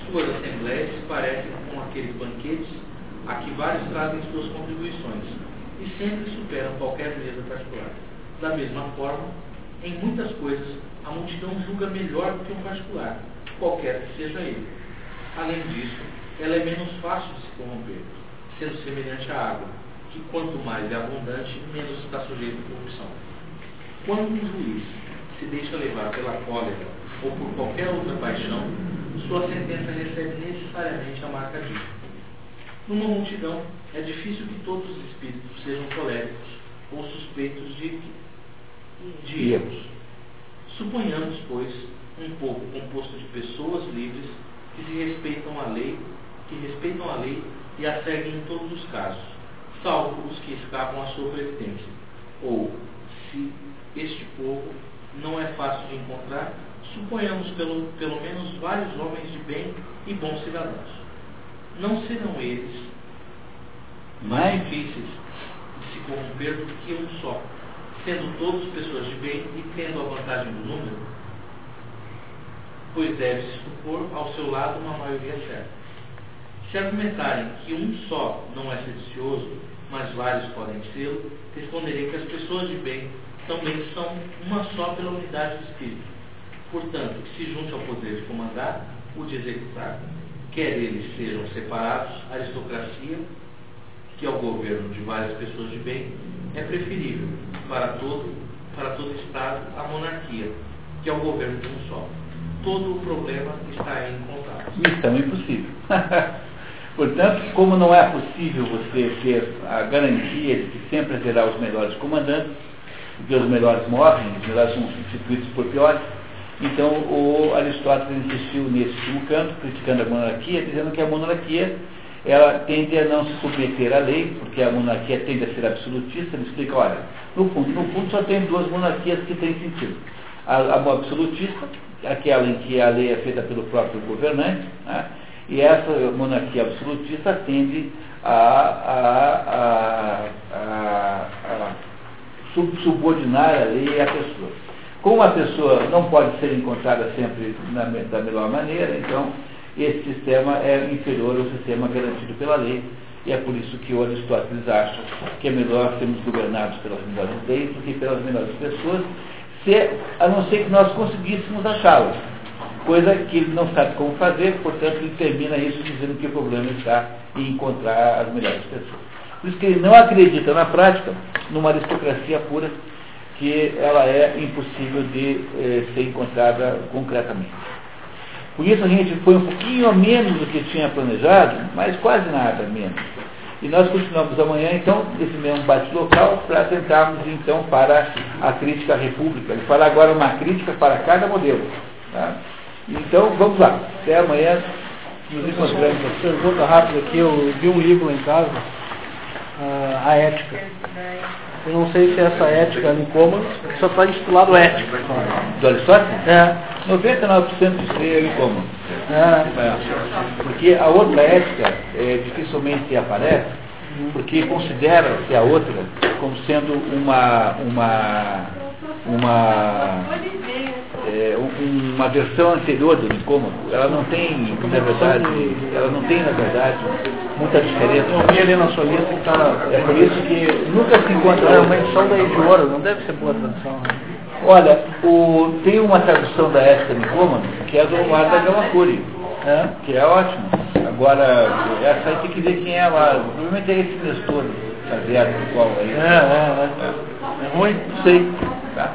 Suas assembleias parecem com aqueles banquetes a que vários trazem suas contribuições e sempre superam qualquer mesa particular. Da mesma forma, em muitas coisas, a multidão julga melhor do que um particular, qualquer que seja ele. Além disso, ela é menos fácil de se corromper, sendo semelhante à água, que quanto mais é abundante, menos está sujeito à corrupção. Quando um juiz se deixa levar pela cólera ou por qualquer outra paixão, sua sentença recebe necessariamente a marca disso. Numa multidão, é difícil que todos os espíritos sejam coléricos ou suspeitos de, de erros. Suponhamos, pois, um povo composto de pessoas livres que se respeitam a lei, que respeitam a lei e a seguem em todos os casos, salvo os que escapam à sua previdência. Ou, se este povo não é fácil de encontrar, suponhamos pelo, pelo menos vários homens de bem e bons cidadãos. Não serão eles mais difíceis de se corromper do que um só, sendo todos pessoas de bem e tendo a vantagem do número? Pois deve-se supor ao seu lado uma maioria certa. Se argumentarem que um só não é sedicioso, mas vários podem ser, responderei que as pessoas de bem também são uma só pela unidade do espírito. Portanto, que se junte ao poder de comandar, o de executar. Quer eles sejam separados, a aristocracia, que é o governo de várias pessoas de bem, é preferível para todo, para todo Estado a monarquia, que é o governo de um só. Todo o problema está em contato. Missão impossível. Portanto, como não é possível você ter a garantia de que sempre haverá os melhores comandantes, porque os melhores morrem, os melhores são substituídos por piores, então o Aristóteles insistiu nesse último canto, criticando a monarquia, dizendo que a monarquia ela tende a não se submeter à lei, porque a monarquia tende a ser absolutista. Ele explica, olha, no fundo, no fundo só tem duas monarquias que têm sentido. A, a absolutista, aquela em que a lei é feita pelo próprio governante, né? e essa monarquia absolutista tende a, a, a, a subordinar a lei à pessoa. Como a pessoa não pode ser encontrada sempre na, da melhor maneira, então esse sistema é inferior ao sistema garantido pela lei. E é por isso que o Aristóteles acha que é melhor sermos governados pelas melhores leis do que pelas melhores pessoas, se, a não ser que nós conseguíssemos achá-las. Coisa que ele não sabe como fazer, portanto ele termina isso dizendo que o problema está em encontrar as melhores pessoas. Por isso que ele não acredita na prática numa aristocracia pura, que ela é impossível de eh, ser encontrada concretamente. Por isso a gente foi um pouquinho a menos do que tinha planejado, mas quase nada menos. E nós continuamos amanhã, então, esse mesmo bate-local, para tentarmos, então, para a crítica à República. Ele fala agora uma crítica para cada modelo. Tá? Então, vamos lá. Até amanhã. Nos encontramos. Pergunta rápida aqui, eu vi um livro lá em casa, uh, A Ética. Eu não sei se é essa ética ali como, só está intitulado ética. Do Aristóteles? É. 99% disso aí ele como. É. Porque a outra ética é, dificilmente aparece, porque considera-se a outra como sendo uma, uma, uma é, é, um- uma versão anterior do Nicômaco, ela não tem, na verdade, ela não tem, na verdade, muita diferença. Eu vi ali na sua lista que está. É por isso que nunca se encontra É edição daí de ouro, não deve ser boa tradução. Né? Olha, o, tem uma tradução da Ética Nicômaco, que é do Omar da Gamacuri, É? que é ótimo. Agora, essa aí tem que ver quem é lá. Provavelmente é esse Nestor Xavier, qual É, aí. é, é. É ruim? Sei. Tá?